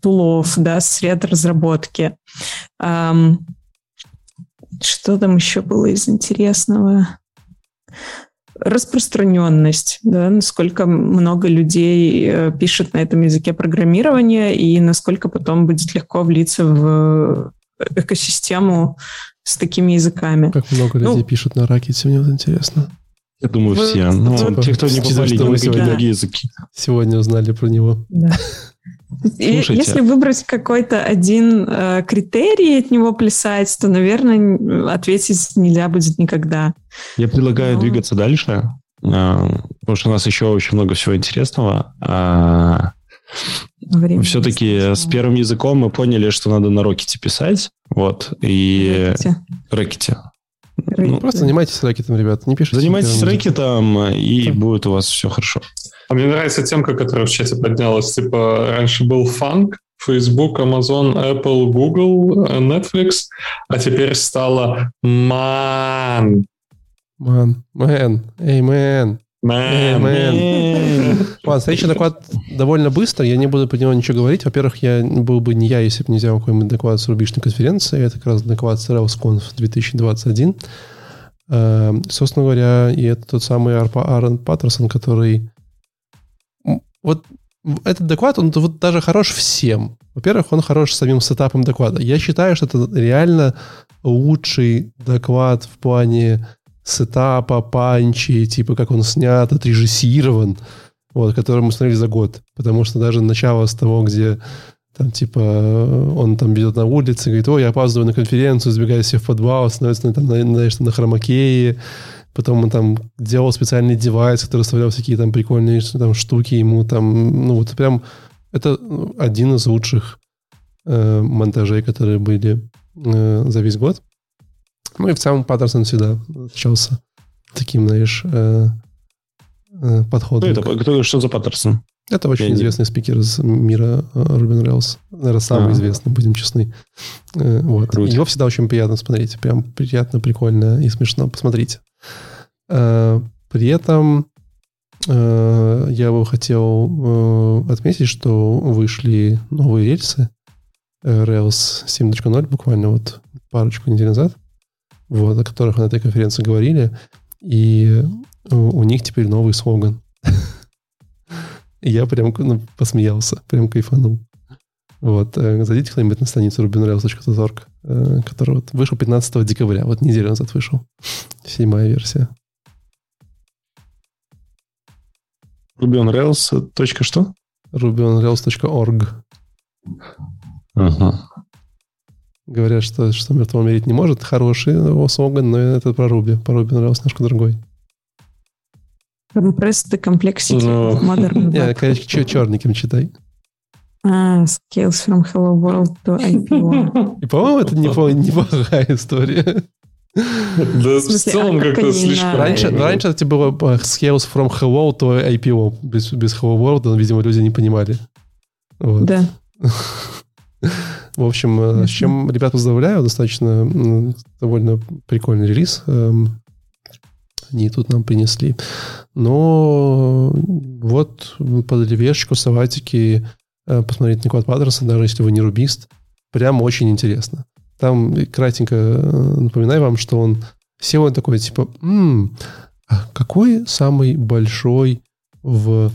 тулов, да, сред разработки. Ам, что там еще было из интересного? Распространенность, да, насколько много людей э, пишет на этом языке программирования и насколько потом будет легко влиться в экосистему с такими языками. Как много Ну, людей пишут на ракете, мне вот интересно. Я думаю, Вот- все. Ну, те, кто не попали сегодня- другие языки. Сегодня узнали про него. Да. Слушайте. Если выбрать какой-то один э, критерий от него плясать, то, наверное, ответить нельзя будет никогда. Я предлагаю Ну. двигаться дальше, а, потому что у нас еще очень много всего интересного. А, Время Все-таки с первым языком мы поняли, что надо на Рокете писать. Вот. И Видите? Рекете. Рэкете. Ну, Просто занимайтесь рэкетом, ребят. Не пишите. Занимайтесь рэкетом, и Так. будет у вас все хорошо. А мне нравится темка, которая в чате поднялась. Типа, раньше был фанк, Facebook, Amazon, Apple, Google, Netflix, а теперь стало ман. Ман, мэн, эй, мэн. Мэн. Ладно, следующий [LAUGHS] доклад довольно быстро, я не буду по него ничего говорить. Во-первых, я был бы не я, если бы не взял какой-нибудь доклад с рубежной конференции. Это как раз доклад с RailsConf 2021. Э, Собственно говоря, и это тот самый Аарон Паттерсон, который... Вот этот доклад, он вот даже хорош всем. Во-первых, он хорош самим сетапом доклада. Я считаю, что это реально лучший доклад в плане сетапа, панчи, типа как он снят, отрежиссирован, вот, который мы смотрели за год. Потому что даже начало с того, где там, типа, он там идет на улице, говорит, о, я опаздываю на конференцию, сбегаю себе в подвал, становится там, на, на, на хромакее, потом он там делал специальный девайс, который вставлял всякие там прикольные там, штуки ему там, ну, вот прям это один из лучших э, монтажей, которые были э, за весь год. Ну и в целом Паттерсон всегда отличался таким, знаешь, э, э, подходом. Кто это? Кто, что за Паттерсон? Это очень Я известный не... спикер из мира Рубин Рейлс. Наверное, самый а. известный, будем честны. Э, вот. Его всегда очень приятно смотреть. Прям приятно, прикольно и смешно. Посмотрите. Э, при этом я бы хотел отметить, что вышли новые рельсы. Rails 7.0 буквально вот парочку недель назад вот, о которых на этой конференции говорили. И у них теперь новый слоган. [LAUGHS] Я прям ну, посмеялся, прям кайфанул. Вот, э, зайдите кто-нибудь на страницу rubinrails.org, э, который вот вышел 15 декабря, вот неделю назад вышел. Седьмая версия. RubyOnRails. что? RubyOnRails.org. Ага. Говорят, что, что мертвого умереть не может. Хороший его слоган, но это про Руби. По Руби нравился немножко другой. Compress the complexity of modern web. Yeah, черником читай. А, scales from hello world to IPO. И, по-моему, это неплохая история. Да, в целом как-то слишком... Раньше, раньше это было scales from hello to IPO. Без, без hello world, видимо, люди не понимали. Вот. Да. В общем, mm-hmm. с чем ребят поздравляю, достаточно довольно прикольный релиз. Эм, они тут нам принесли. Но вот под ревешечку саватики э, посмотреть на Квад Паттерса, даже если вы не рубист, прям очень интересно. Там кратенько э, напоминаю вам, что он сел такой, типа, м-м, какой самый большой в,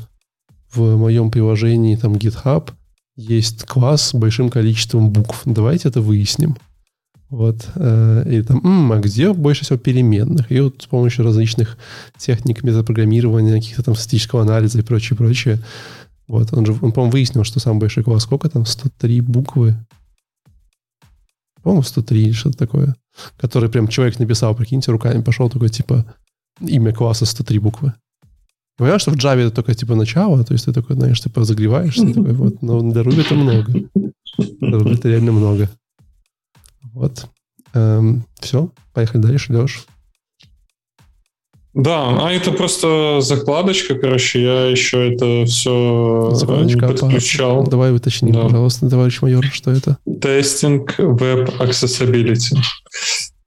в моем приложении там GitHub – есть класс с большим количеством букв. Давайте это выясним. Вот. Э, и там, м-м, а где больше всего переменных? И вот с помощью различных техник метапрограммирования, каких-то там статического анализа и прочее, прочее. Вот. Он же, он, по-моему, выяснил, что самый большой класс, сколько там? 103 буквы. По-моему, 103 или что-то такое. Который прям человек написал, прикиньте, руками пошел такой, типа, имя класса 103 буквы. Понимаешь, что в Java это только типа начало, то есть ты такой, знаешь, типа загреваешься, такой вот, но для Ruby это много. Для Ruby это реально много. Вот. Эм, все, поехали дальше, Леш. Да, а это просто закладочка, короче, я еще это все Закладочка, не подключал. Опа. Давай уточни, да. пожалуйста, товарищ майор, что это? Тестинг Web Accessibility.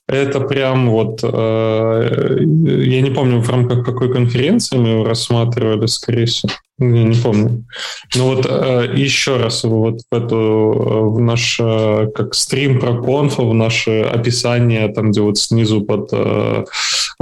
Это прям вот, э, я не помню, в рамках какой конференции мы его рассматривали, скорее всего. Не, не помню. Ну вот э, еще раз вот в эту э, в наш э, как стрим про конфа, в наше описание, там где вот снизу под э,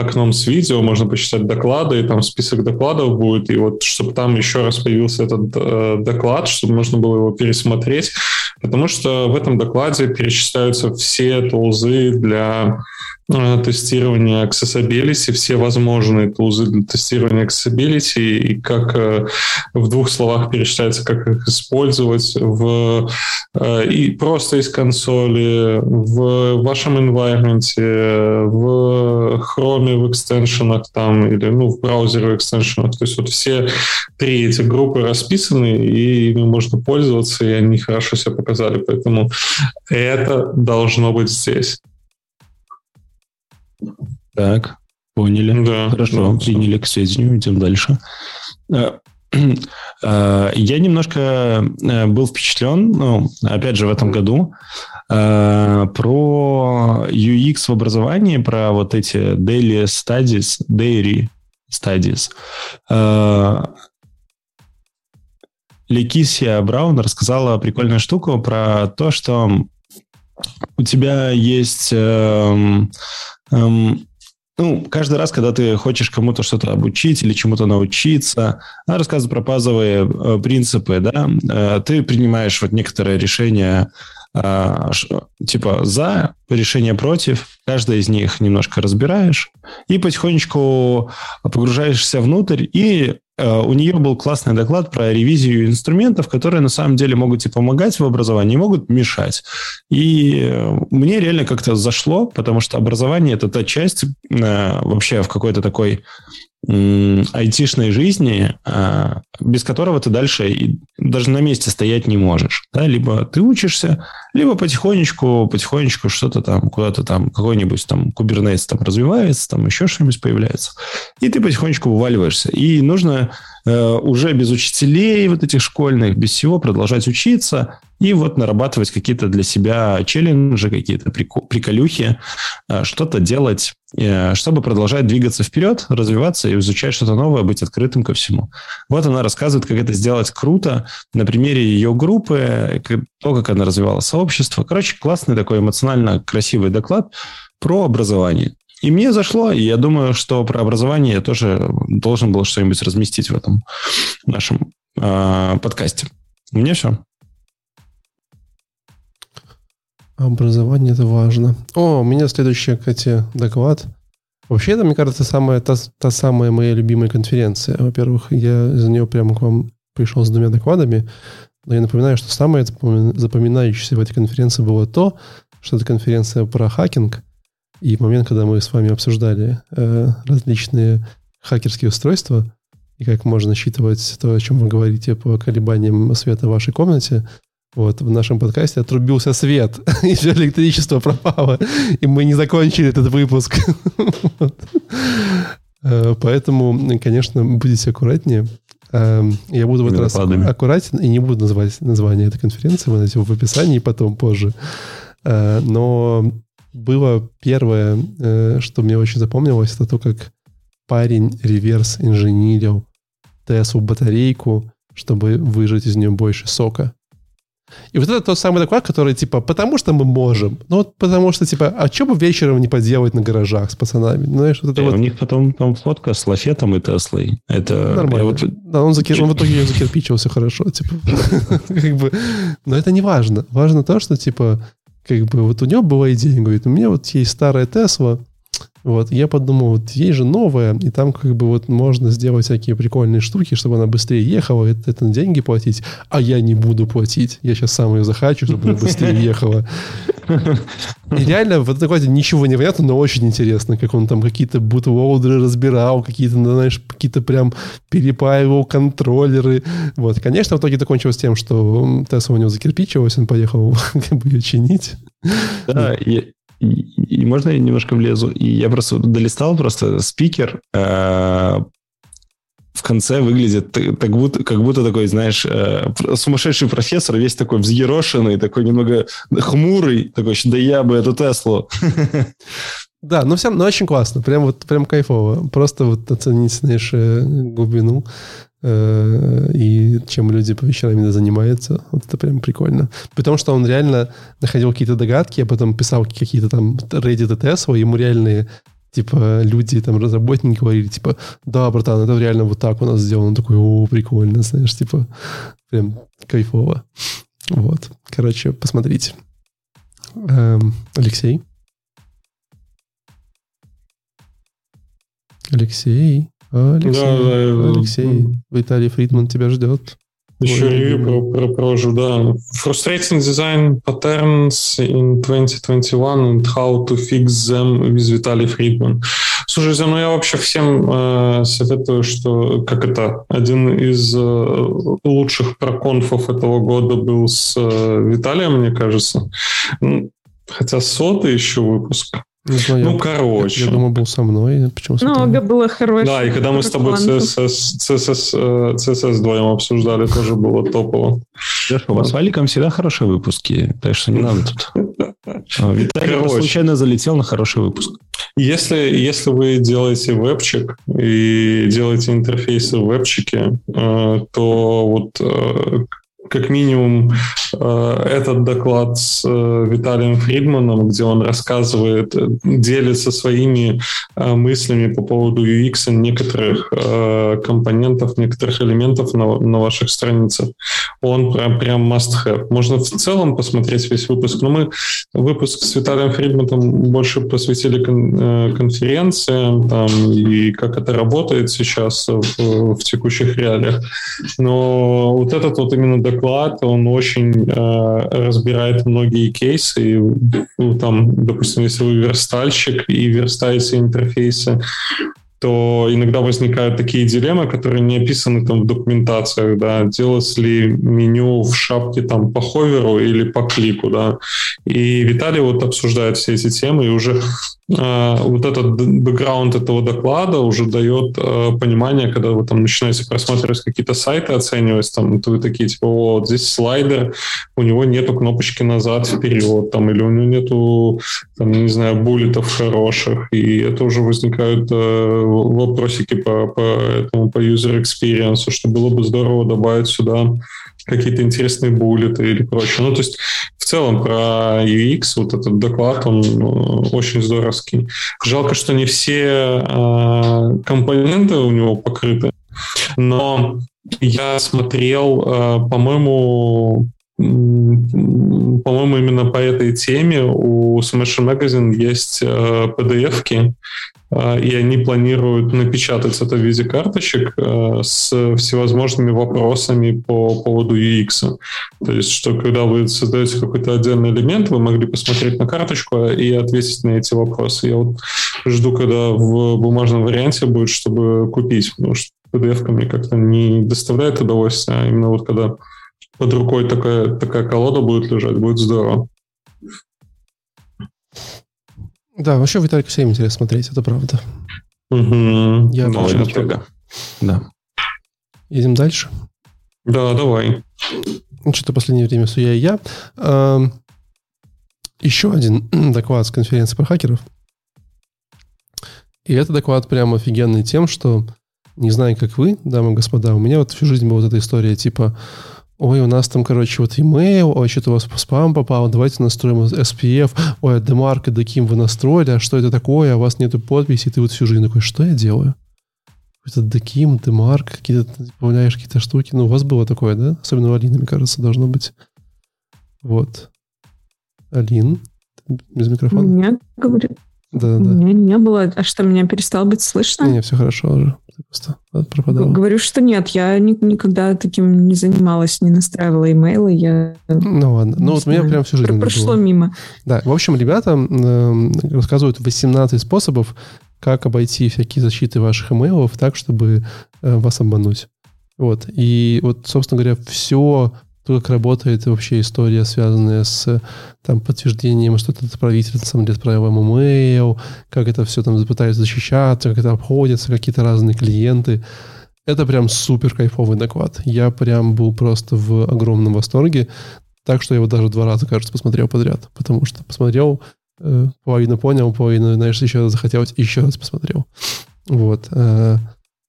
окном с видео можно почитать доклады, и там список докладов будет, и вот чтобы там еще раз появился этот э, доклад, чтобы можно было его пересмотреть, потому что в этом докладе перечисляются все тулзы для тестирования accessibility, все возможные тулзы для тестирования accessibility и как э, в двух словах перечисляется, как их использовать в, э, и просто из консоли, в вашем environment, в Chrome, в экстеншенах там, или ну, в браузере в экстеншенах. То есть вот все три эти группы расписаны, и ими можно пользоваться, и они хорошо себя показали. Поэтому это должно быть здесь. Так, поняли. Да, Хорошо, да, приняли к сведению, идем дальше. Э, э, [CLEARS THROAT] я немножко э, был впечатлен, ну, опять же, в этом году, про UX в образовании, про вот эти daily studies, dairy studies. Летисия Браун рассказала прикольную штуку про то, что у тебя есть эм, эм, ну, каждый раз, когда ты хочешь кому-то что-то обучить или чему-то научиться, рассказывать про базовые э, принципы, да, э, ты принимаешь вот некоторые решения а, типа за, решение против, каждое из них немножко разбираешь и потихонечку погружаешься внутрь и Э, у нее был классный доклад про ревизию инструментов, которые на самом деле могут тебе помогать в образовании, могут мешать. И э, мне реально как-то зашло, потому что образование – это та часть э, вообще в какой-то такой айтишной жизни, а, без которого ты дальше даже на месте стоять не можешь. Да? Либо ты учишься, либо потихонечку, потихонечку что-то там, куда-то там, какой-нибудь там кубернетс там развивается, там еще что-нибудь появляется. И ты потихонечку вываливаешься. И нужно уже без учителей вот этих школьных, без всего продолжать учиться, и вот нарабатывать какие-то для себя челленджи, какие-то приколюхи, э, что-то делать, э, чтобы продолжать двигаться вперед, развиваться и изучать что-то новое, быть открытым ко всему. Вот она рассказывает, как это сделать круто на примере ее группы, то, как она развивала сообщество. Короче, классный такой эмоционально красивый доклад про образование. И мне зашло, и я думаю, что про образование я тоже должен был что-нибудь разместить в этом нашем э, подкасте. У меня все. Образование это важно. О, у меня следующий, кстати, доклад. Вообще, это, мне кажется, самая, та, та самая моя любимая конференция. Во-первых, я из нее прямо к вам пришел с двумя докладами. Но я напоминаю, что самое запоминающееся в этой конференции было то, что это конференция про хакинг. И момент, когда мы с вами обсуждали э, различные хакерские устройства и как можно считывать то, о чем вы говорите по колебаниям света в вашей комнате – вот, в нашем подкасте отрубился свет, [LAUGHS] и все электричество пропало, и мы не закончили этот выпуск. [LAUGHS] Э, поэтому, конечно, будете аккуратнее. Э, я буду в этот раз аккуратен и не буду называть название этой конференции, вы найдете в описании потом, позже. Э, но было первое, что мне очень запомнилось, это то, как парень реверс инженерил Теслу батарейку, чтобы выжать из нее больше сока. И вот это тот самый доклад, который, типа, потому что мы можем. Ну, вот потому что, типа, а что бы вечером не поделать на гаражах с пацанами? Ну, знаешь, вот это э, вот... У них потом там фотка с лафетом и Теслой. Это... Нормально. Вот... Да, он, закир... он в итоге закирпичился хорошо, типа. [LAUGHS] как бы... Но это не важно. Важно то, что, типа, как бы, вот у него была идея, говорит, у меня вот есть старая Тесла, вот, я подумал, вот ей же новая, и там как бы вот можно сделать всякие прикольные штуки, чтобы она быстрее ехала, это, это деньги платить, а я не буду платить. Я сейчас сам ее захачу, чтобы она быстрее ехала. И реально в этой ничего не понятно, но очень интересно, как он там какие-то бутлоудеры разбирал, какие-то, ну, знаешь, какие-то прям перепаивал контроллеры. Вот, конечно, в итоге закончилось тем, что Тесла у него закирпичилась, он поехал [LAUGHS] как бы ее чинить. Да, и, и можно я немножко влезу? И я просто долистал просто спикер, э, в конце выглядит так будто, как будто такой, знаешь, э, сумасшедший профессор, весь такой взъерошенный, такой немного хмурый, такой, да я бы эту Теслу. [LAUGHS] Да, ну всем, ну очень классно, прям вот прям кайфово. Просто вот оценить, знаешь, э, глубину э, и чем люди по вечерам занимаются. Вот это прям прикольно. Потому что он реально находил какие-то догадки, а потом писал какие-то там Reddit и Tesla, ему реальные типа люди, там, разработники говорили, типа, да, братан, это реально вот так у нас сделано. Он такой, о, прикольно, знаешь, типа, прям кайфово. Вот. Короче, посмотрите. Эм, Алексей? Алексей. Алексей, да, да, Алексей, Виталий Фридман тебя ждет. Еще ревью про, про, провожу, да. Frustrating design patterns in 2021 and how to fix them with Виталий Фридман. Слушайте, ну я вообще всем э, советую, что как это один из э, лучших проконфов этого года был с э, Виталием, мне кажется. Хотя сотый еще выпуск. Не знаю, ну, я, короче. Я, я думаю, был со мной. Почему Много было хороших. Да, и когда мы с тобой CSS, CSS, CSS вдвоем обсуждали, тоже было топово. Леша, у вас с Валиком всегда хорошие выпуски, так что не надо тут. А, Виталий случайно залетел на хороший выпуск. Если, если вы делаете вебчик и делаете интерфейсы в вебчике, э, то вот э, как минимум э, этот доклад с э, Виталием Фридманом, где он рассказывает, э, делится своими мыслями по поводу UX некоторых компонентов, некоторых элементов на, на ваших страницах. Он прям, прям must-have. Можно в целом посмотреть весь выпуск, но мы выпуск с Виталием Фридманом больше посвятили кон, конференциям там, и как это работает сейчас в, в текущих реалиях. Но вот этот вот именно доклад доклад, он очень э, разбирает многие кейсы. И, ну, там, допустим, если вы верстальщик и верстаете интерфейсы, то иногда возникают такие дилеммы, которые не описаны там в документациях, да, делать ли меню в шапке там по ховеру или по клику, да. И Виталий вот обсуждает все эти темы, и уже вот этот бэкграунд этого доклада уже дает э, понимание, когда вы там начинаете просматривать какие-то сайты, оценивать, там, то вы такие, типа, вот здесь слайдер, у него нету кнопочки назад, вперед, там, или у него нету, там, не знаю, буллетов хороших, и это уже возникают э, вопросики по, по этому, по user experience, что было бы здорово добавить сюда какие-то интересные буллеты или прочее. Ну, то есть в целом про UX вот этот доклад, он ну, очень здоровский. Жалко, что не все э, компоненты у него покрыты, но я смотрел, э, по-моему, по-моему, именно по этой теме у Smash Magazine есть э, PDF-ки, э, и они планируют напечатать это в виде карточек э, с всевозможными вопросами по поводу UX. То есть, что когда вы создаете какой-то отдельный элемент, вы могли посмотреть на карточку и ответить на эти вопросы. Я вот жду, когда в бумажном варианте будет, чтобы купить, потому что PDF мне как-то не доставляет удовольствия, а именно вот когда под рукой такая, такая колода будет лежать, будет здорово. Да, вообще Виталик всем интересно смотреть, это правда. Угу. Я Новая много. Да. Едем дальше? Да, давай. Ну, что-то в последнее время все я и я. А, еще один [CLEARS THROAT] доклад с конференции про хакеров. И этот доклад прям офигенный тем, что не знаю, как вы, дамы и господа, у меня вот всю жизнь была вот эта история, типа, Ой, у нас там, короче, вот email, ой, что-то у вас по спам попало, давайте настроим SPF, ой, а Демарк и Деким вы настроили, а что это такое, а у вас нету подписи, и ты вот всю жизнь такой, что я делаю? Это Деким, Демарк, какие-то, добавляешь какие-то штуки, ну, у вас было такое, да? Особенно у Алины, мне кажется, должно быть. Вот. Алин, без микрофона? Нет, говорю. Да, да. Меня не было. А что, меня перестало быть слышно? Не, все хорошо уже. Ты просто пропадала. Говорю, что нет. Я ни, никогда таким не занималась, не настраивала имейлы. Я ну ладно. Ну вот у меня прям всю жизнь Прошло было. мимо. Да, в общем, ребята э, рассказывают 18 способов, как обойти всякие защиты ваших имейлов так, чтобы э, вас обмануть. Вот. И вот, собственно говоря, все то, как работает вообще история, связанная с там, подтверждением, что этот отправитель на самом деле отправил вам имейл, как это все там пытается защищаться, как это обходится, какие-то разные клиенты. Это прям супер кайфовый доклад. Я прям был просто в огромном восторге, так что я его даже два раза, кажется, посмотрел подряд, потому что посмотрел, э, половину понял, половину, знаешь, еще раз захотелось, еще раз посмотрел. Вот. Э,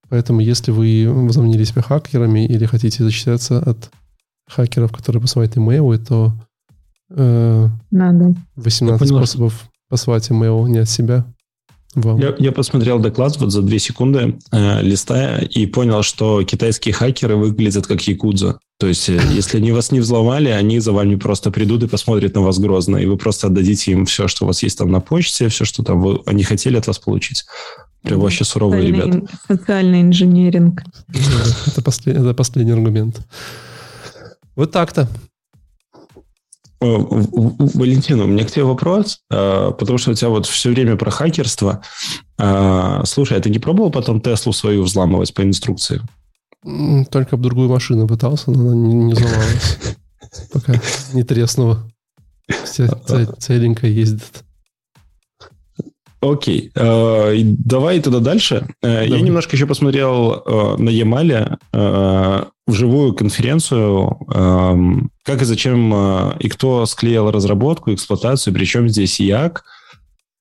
поэтому, если вы возомнили себя хакерами или хотите защищаться от хакеров, которые посылают имейлы, то э, Надо. 18 способов послать имейл не от себя. Вам. Я, я посмотрел доклад вот за две секунды, э, листая, и понял, что китайские хакеры выглядят как якудза. То есть, э, [LAUGHS] если они вас не взломали, они за вами просто придут и посмотрят на вас грозно, и вы просто отдадите им все, что у вас есть там на почте, все, что там вы, они хотели от вас получить. Прям вообще суровые социальный, ребята. Социальный инженеринг. Это последний аргумент. Вот так-то. Э, Валентина, у меня к тебе вопрос, э, потому что у тебя вот все время про хакерство. Э, слушай, а ты не пробовал потом Теслу свою взламывать по инструкции? Только об другую машину пытался, но она не взломалась. [LAUGHS] Пока не треснула. [LAUGHS] Целенько ездит. Окей, давай тогда дальше. Я немножко еще посмотрел на Ямале вживую конференцию, эм, как и зачем э, и кто склеил разработку, эксплуатацию, причем здесь як.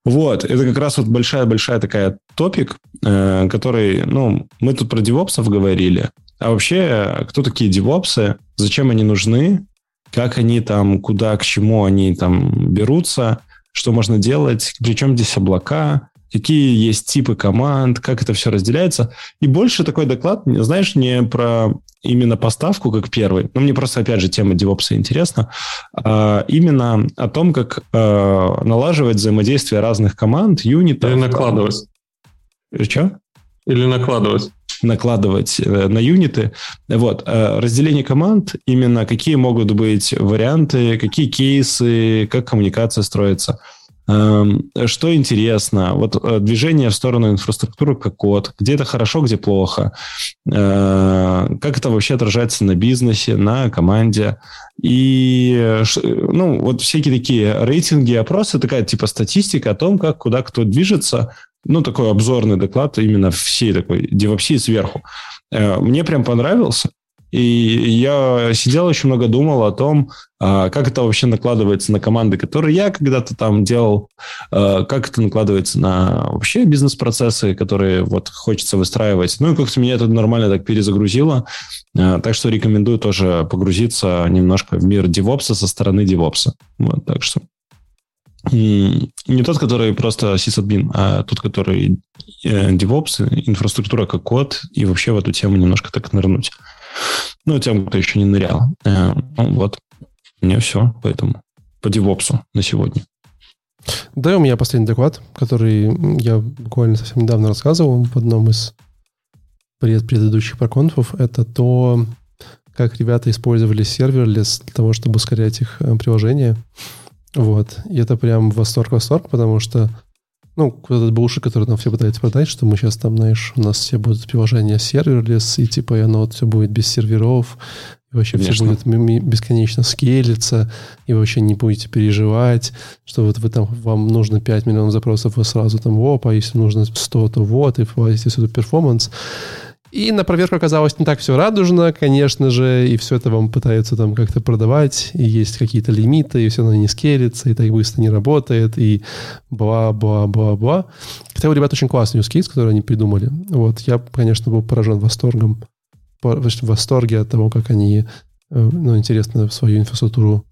Вот, это как раз вот большая-большая такая топик, э, который, ну, мы тут про девопсов говорили, А вообще, кто такие девопсы, зачем они нужны, как они там, куда, к чему они там берутся, что можно делать, причем здесь облака, какие есть типы команд, как это все разделяется. И больше такой доклад, знаешь, не про именно поставку как первый, ну, мне просто, опять же, тема DevOps интересна, а именно о том, как э, налаживать взаимодействие разных команд, юнитов. Или накладывать. Что? Или накладывать накладывать э, на юниты. Вот. Э, разделение команд, именно какие могут быть варианты, какие кейсы, как коммуникация строится. Эм, что интересно, вот э, движение в сторону инфраструктуры как код, где это хорошо, где плохо, как это вообще отражается на бизнесе, на команде. И ну, вот всякие такие рейтинги, опросы, такая типа статистика о том, как куда кто движется. Ну, такой обзорный доклад именно всей такой девопсии сверху. Э, мне прям понравился. И я сидел очень много думал о том, а, как это вообще накладывается на команды, которые я когда-то там делал, а, как это накладывается на вообще бизнес-процессы, которые вот хочется выстраивать. Ну и как-то меня это нормально так перезагрузило. А, так что рекомендую тоже погрузиться немножко в мир девопса со стороны девопса. Вот, так что не тот, который просто сисадмин, а тот, который э, DevOps, инфраструктура как код, и вообще в эту тему немножко так нырнуть. Ну, тем, кто еще не нырял. Э, ну, вот. У меня все, поэтому по девопсу на сегодня. Да, у меня последний доклад, который я буквально совсем недавно рассказывал в одном из пред предыдущих проконфов. Это то, как ребята использовали serverless для того, чтобы ускорять их э, приложение. Вот. И это прям восторг-восторг, потому что ну, вот этот bullshit, который нам все пытаются продать, что мы сейчас там, знаешь, у нас все будут приложения serverless, и типа и оно вот все будет без серверов, и вообще Конечно. все будет бесконечно скейлиться, и вы вообще не будете переживать, что вот вы там, вам нужно 5 миллионов запросов, вы сразу там, оп, а если нужно 100, то вот, и вводите сюда перформанс. И на проверку оказалось не так все радужно, конечно же, и все это вам пытаются там как-то продавать, и есть какие-то лимиты, и все равно не скелится, и так быстро не работает, и бла-бла-бла-бла. Хотя у ребят очень классный use case, который они придумали. Вот, я, конечно, был поражен восторгом, в восторге от того, как они, э, ну, интересно, свою инфраструктуру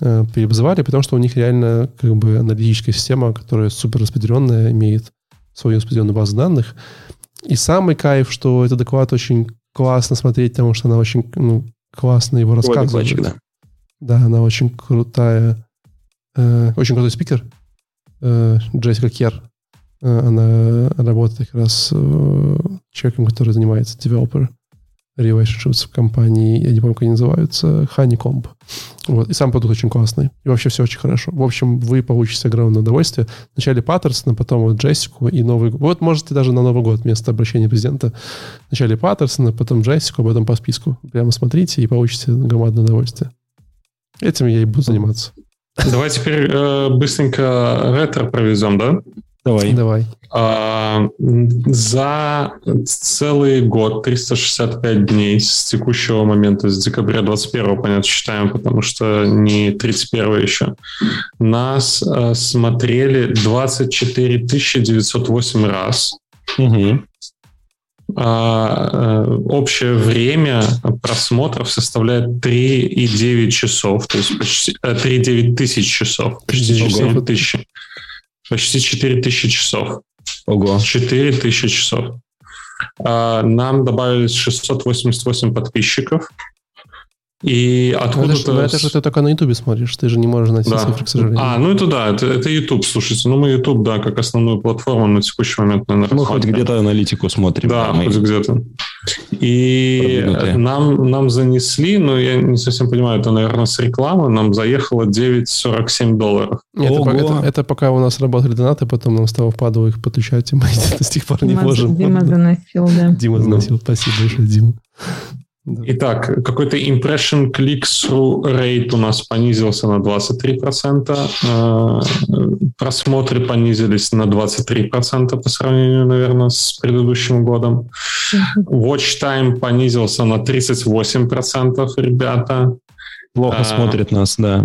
э, перевзывали, потому что у них реально как бы аналитическая система, которая супер распределенная, имеет свою распределенную базу данных, и самый кайф, что этот доклад очень классно смотреть, потому что она очень ну, классно его рассказывает. Ой, да. да, она очень крутая. Э, очень крутой спикер. Э, Джессика Кер. Э, она работает как раз э, человеком, который занимается developer relationships в компании, я не помню, как они называются, Honeycomb. Вот. И сам продукт очень классный. И вообще все очень хорошо. В общем, вы получите огромное удовольствие. Вначале Паттерсона, потом вот Джессику и Новый год. Вот можете даже на Новый год вместо обращения президента вначале Паттерсона, потом Джессику, а потом по списку. Прямо смотрите и получите громадное удовольствие. Этим я и буду заниматься. Давай теперь э, быстренько ретро провезем, да? Давай. Давай. А, за целый год, 365 дней с текущего момента, с декабря 21 понятно, считаем, потому что не 31 еще, нас а, смотрели 24 908 раз. Угу. А, общее время просмотров составляет 3,9 часов, то есть почти 3,9 тысяч часов, почти 4 тысячи. Почти 4000 часов. Ого. 4000 часов. А, нам добавились 688 подписчиков. И откуда это, то это же ты только на Ютубе смотришь, ты же не можешь найти да. цифры, к сожалению. А, ну это да, это, это YouTube, слушайте. Ну мы YouTube, да, как основную платформу на текущий момент, наверное, Мы хоть где-то аналитику смотрим. Да, да хоть где-то. И нам, нам занесли, ну я не совсем понимаю, это, наверное, с рекламы, нам заехало 9,47 долларов. Нет, это, это, это пока у нас работали донаты, потом нам стало впаду их подключать, и мы [LAUGHS] до сих пор не можем. Дима заносил, да. Дима заносил, спасибо большое, Дима. Итак, какой-то impression click-through rate у нас понизился на 23%, э, просмотры понизились на 23% по сравнению, наверное, с предыдущим годом. Watch time понизился на 38%, ребята. Плохо А, смотрит нас, да.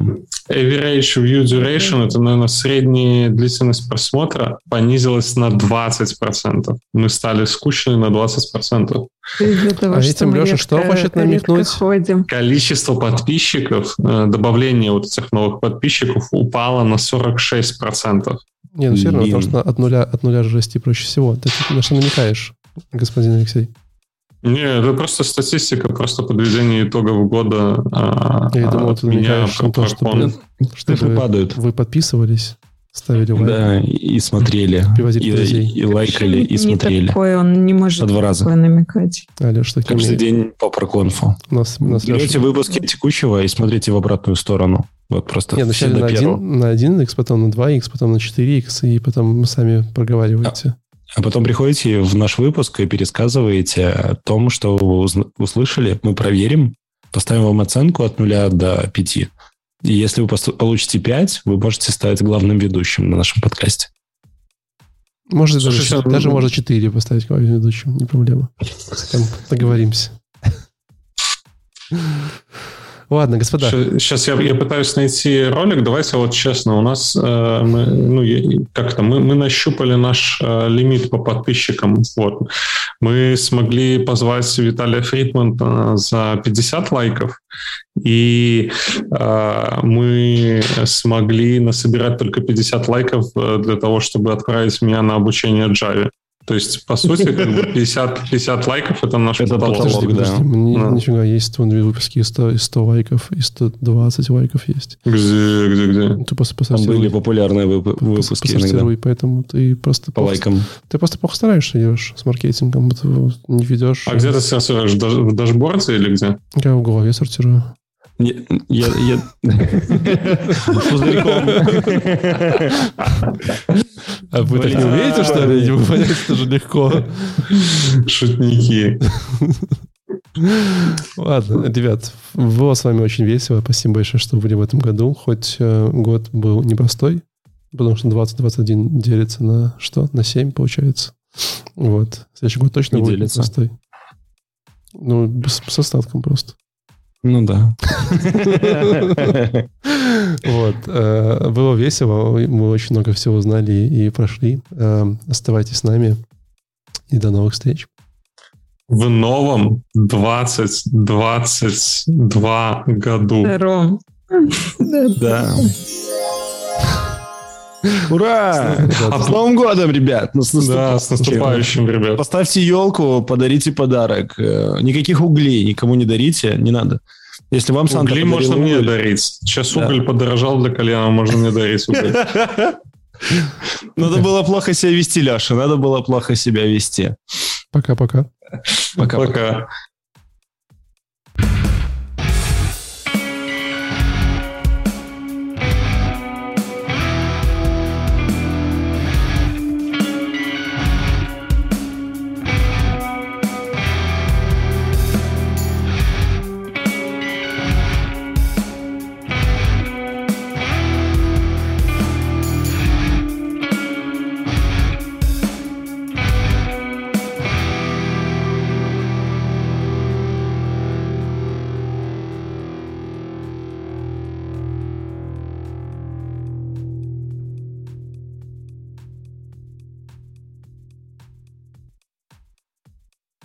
Average view duration, это, наверное, средняя длительность просмотра, понизилась на 20%. Мы стали скучными на 20%. Из-за того, А что этим, Леша, что хочет намекнуть? ходим. Количество подписчиков, э, добавление вот этих новых подписчиков упало на 46%. Не, ну все равно, потому что от нуля, от нуля же расти проще всего. Ты на что намекаешь, господин Алексей? Не, это просто статистика, просто подведение итогов года. а, Я а, думал, ты намекаешь на то, что, блин, что вы, падают. вы подписывались, ставили лайк. Да, и смотрели. [LAUGHS] Привозили И, друзей. и лайкали, и не смотрели. такой, он не может По два раза. такое намекать. А, Леш, так Каждый день по проконфу. У нас, у нас Берете Леша- выпуски текущего и смотрите в обратную сторону. Вот просто Не, все вначале на, первого. один, на 1x, потом на 2x, потом на 4x, и потом сами проговариваете. А потом приходите в наш выпуск и пересказываете о том, что вы услышали. Мы проверим, поставим вам оценку от 0 до 5. И если вы получите 5, вы можете стать главным ведущим на нашем подкасте. Может, даже, Слушай, чет- а, даже ну- можно 4 поставить главным ведущим, не проблема. Там договоримся. Ладно, господа. Сейчас я, я пытаюсь найти ролик. Давайте вот честно, у нас э, мы, ну, как-то мы, мы нащупали наш э, лимит по подписчикам. Вот. Мы смогли позвать Виталия Фридмана за 50 лайков, и э, мы смогли насобирать только 50 лайков э, для того, чтобы отправить меня на обучение Java. То есть, по сути, как бы 50, 50 лайков — это наш Это потолок. Подожди, да. подожди, Да. нифига, есть вон выпуски и 100, и 100 лайков, и 120 лайков есть. Где, где, где? Ты просто Там были популярные вып- выпуски иногда Посортируй, поэтому ты просто по плохо- лайкам. Ты просто плохо стараешься, идешь с маркетингом, ты не ведешь. А где ты сортируешь? В даш- В дашборде или где? Я в голове сортирую. Не- Я, я... Пузырьком. А вы так не умеете, что ли? Вы понимаете, это же легко. Шутники. Ладно, ребят, было с вами очень весело. Спасибо большое, что были в этом году. Хоть э, год был непростой, потому что 2021 делится на что? На 7, получается. Вот. Следующий год точно Не будет делится. непростой. Ну, с, с остатком просто. Ну да. [LAUGHS] Вот. э, Было весело. Мы очень много всего узнали и прошли. Э, Оставайтесь с нами. И до новых встреч. В новом 2022 году. Да. [LAUGHS] Ура! Ребята, С Новым годом, ребят! Ну, с Да, с наступающим, ребят. Поставьте елку, подарите подарок. Э, Никаких углей никому не дарите, не надо. Если вам Санта Угли можно мне уголь- дарить. Сейчас Да. уголь подорожал для кальяна, можно мне дарить уголь. [LAUGHS] Надо было плохо себя вести, Леша. Надо было плохо себя вести. Пока-пока. Пока. Пока.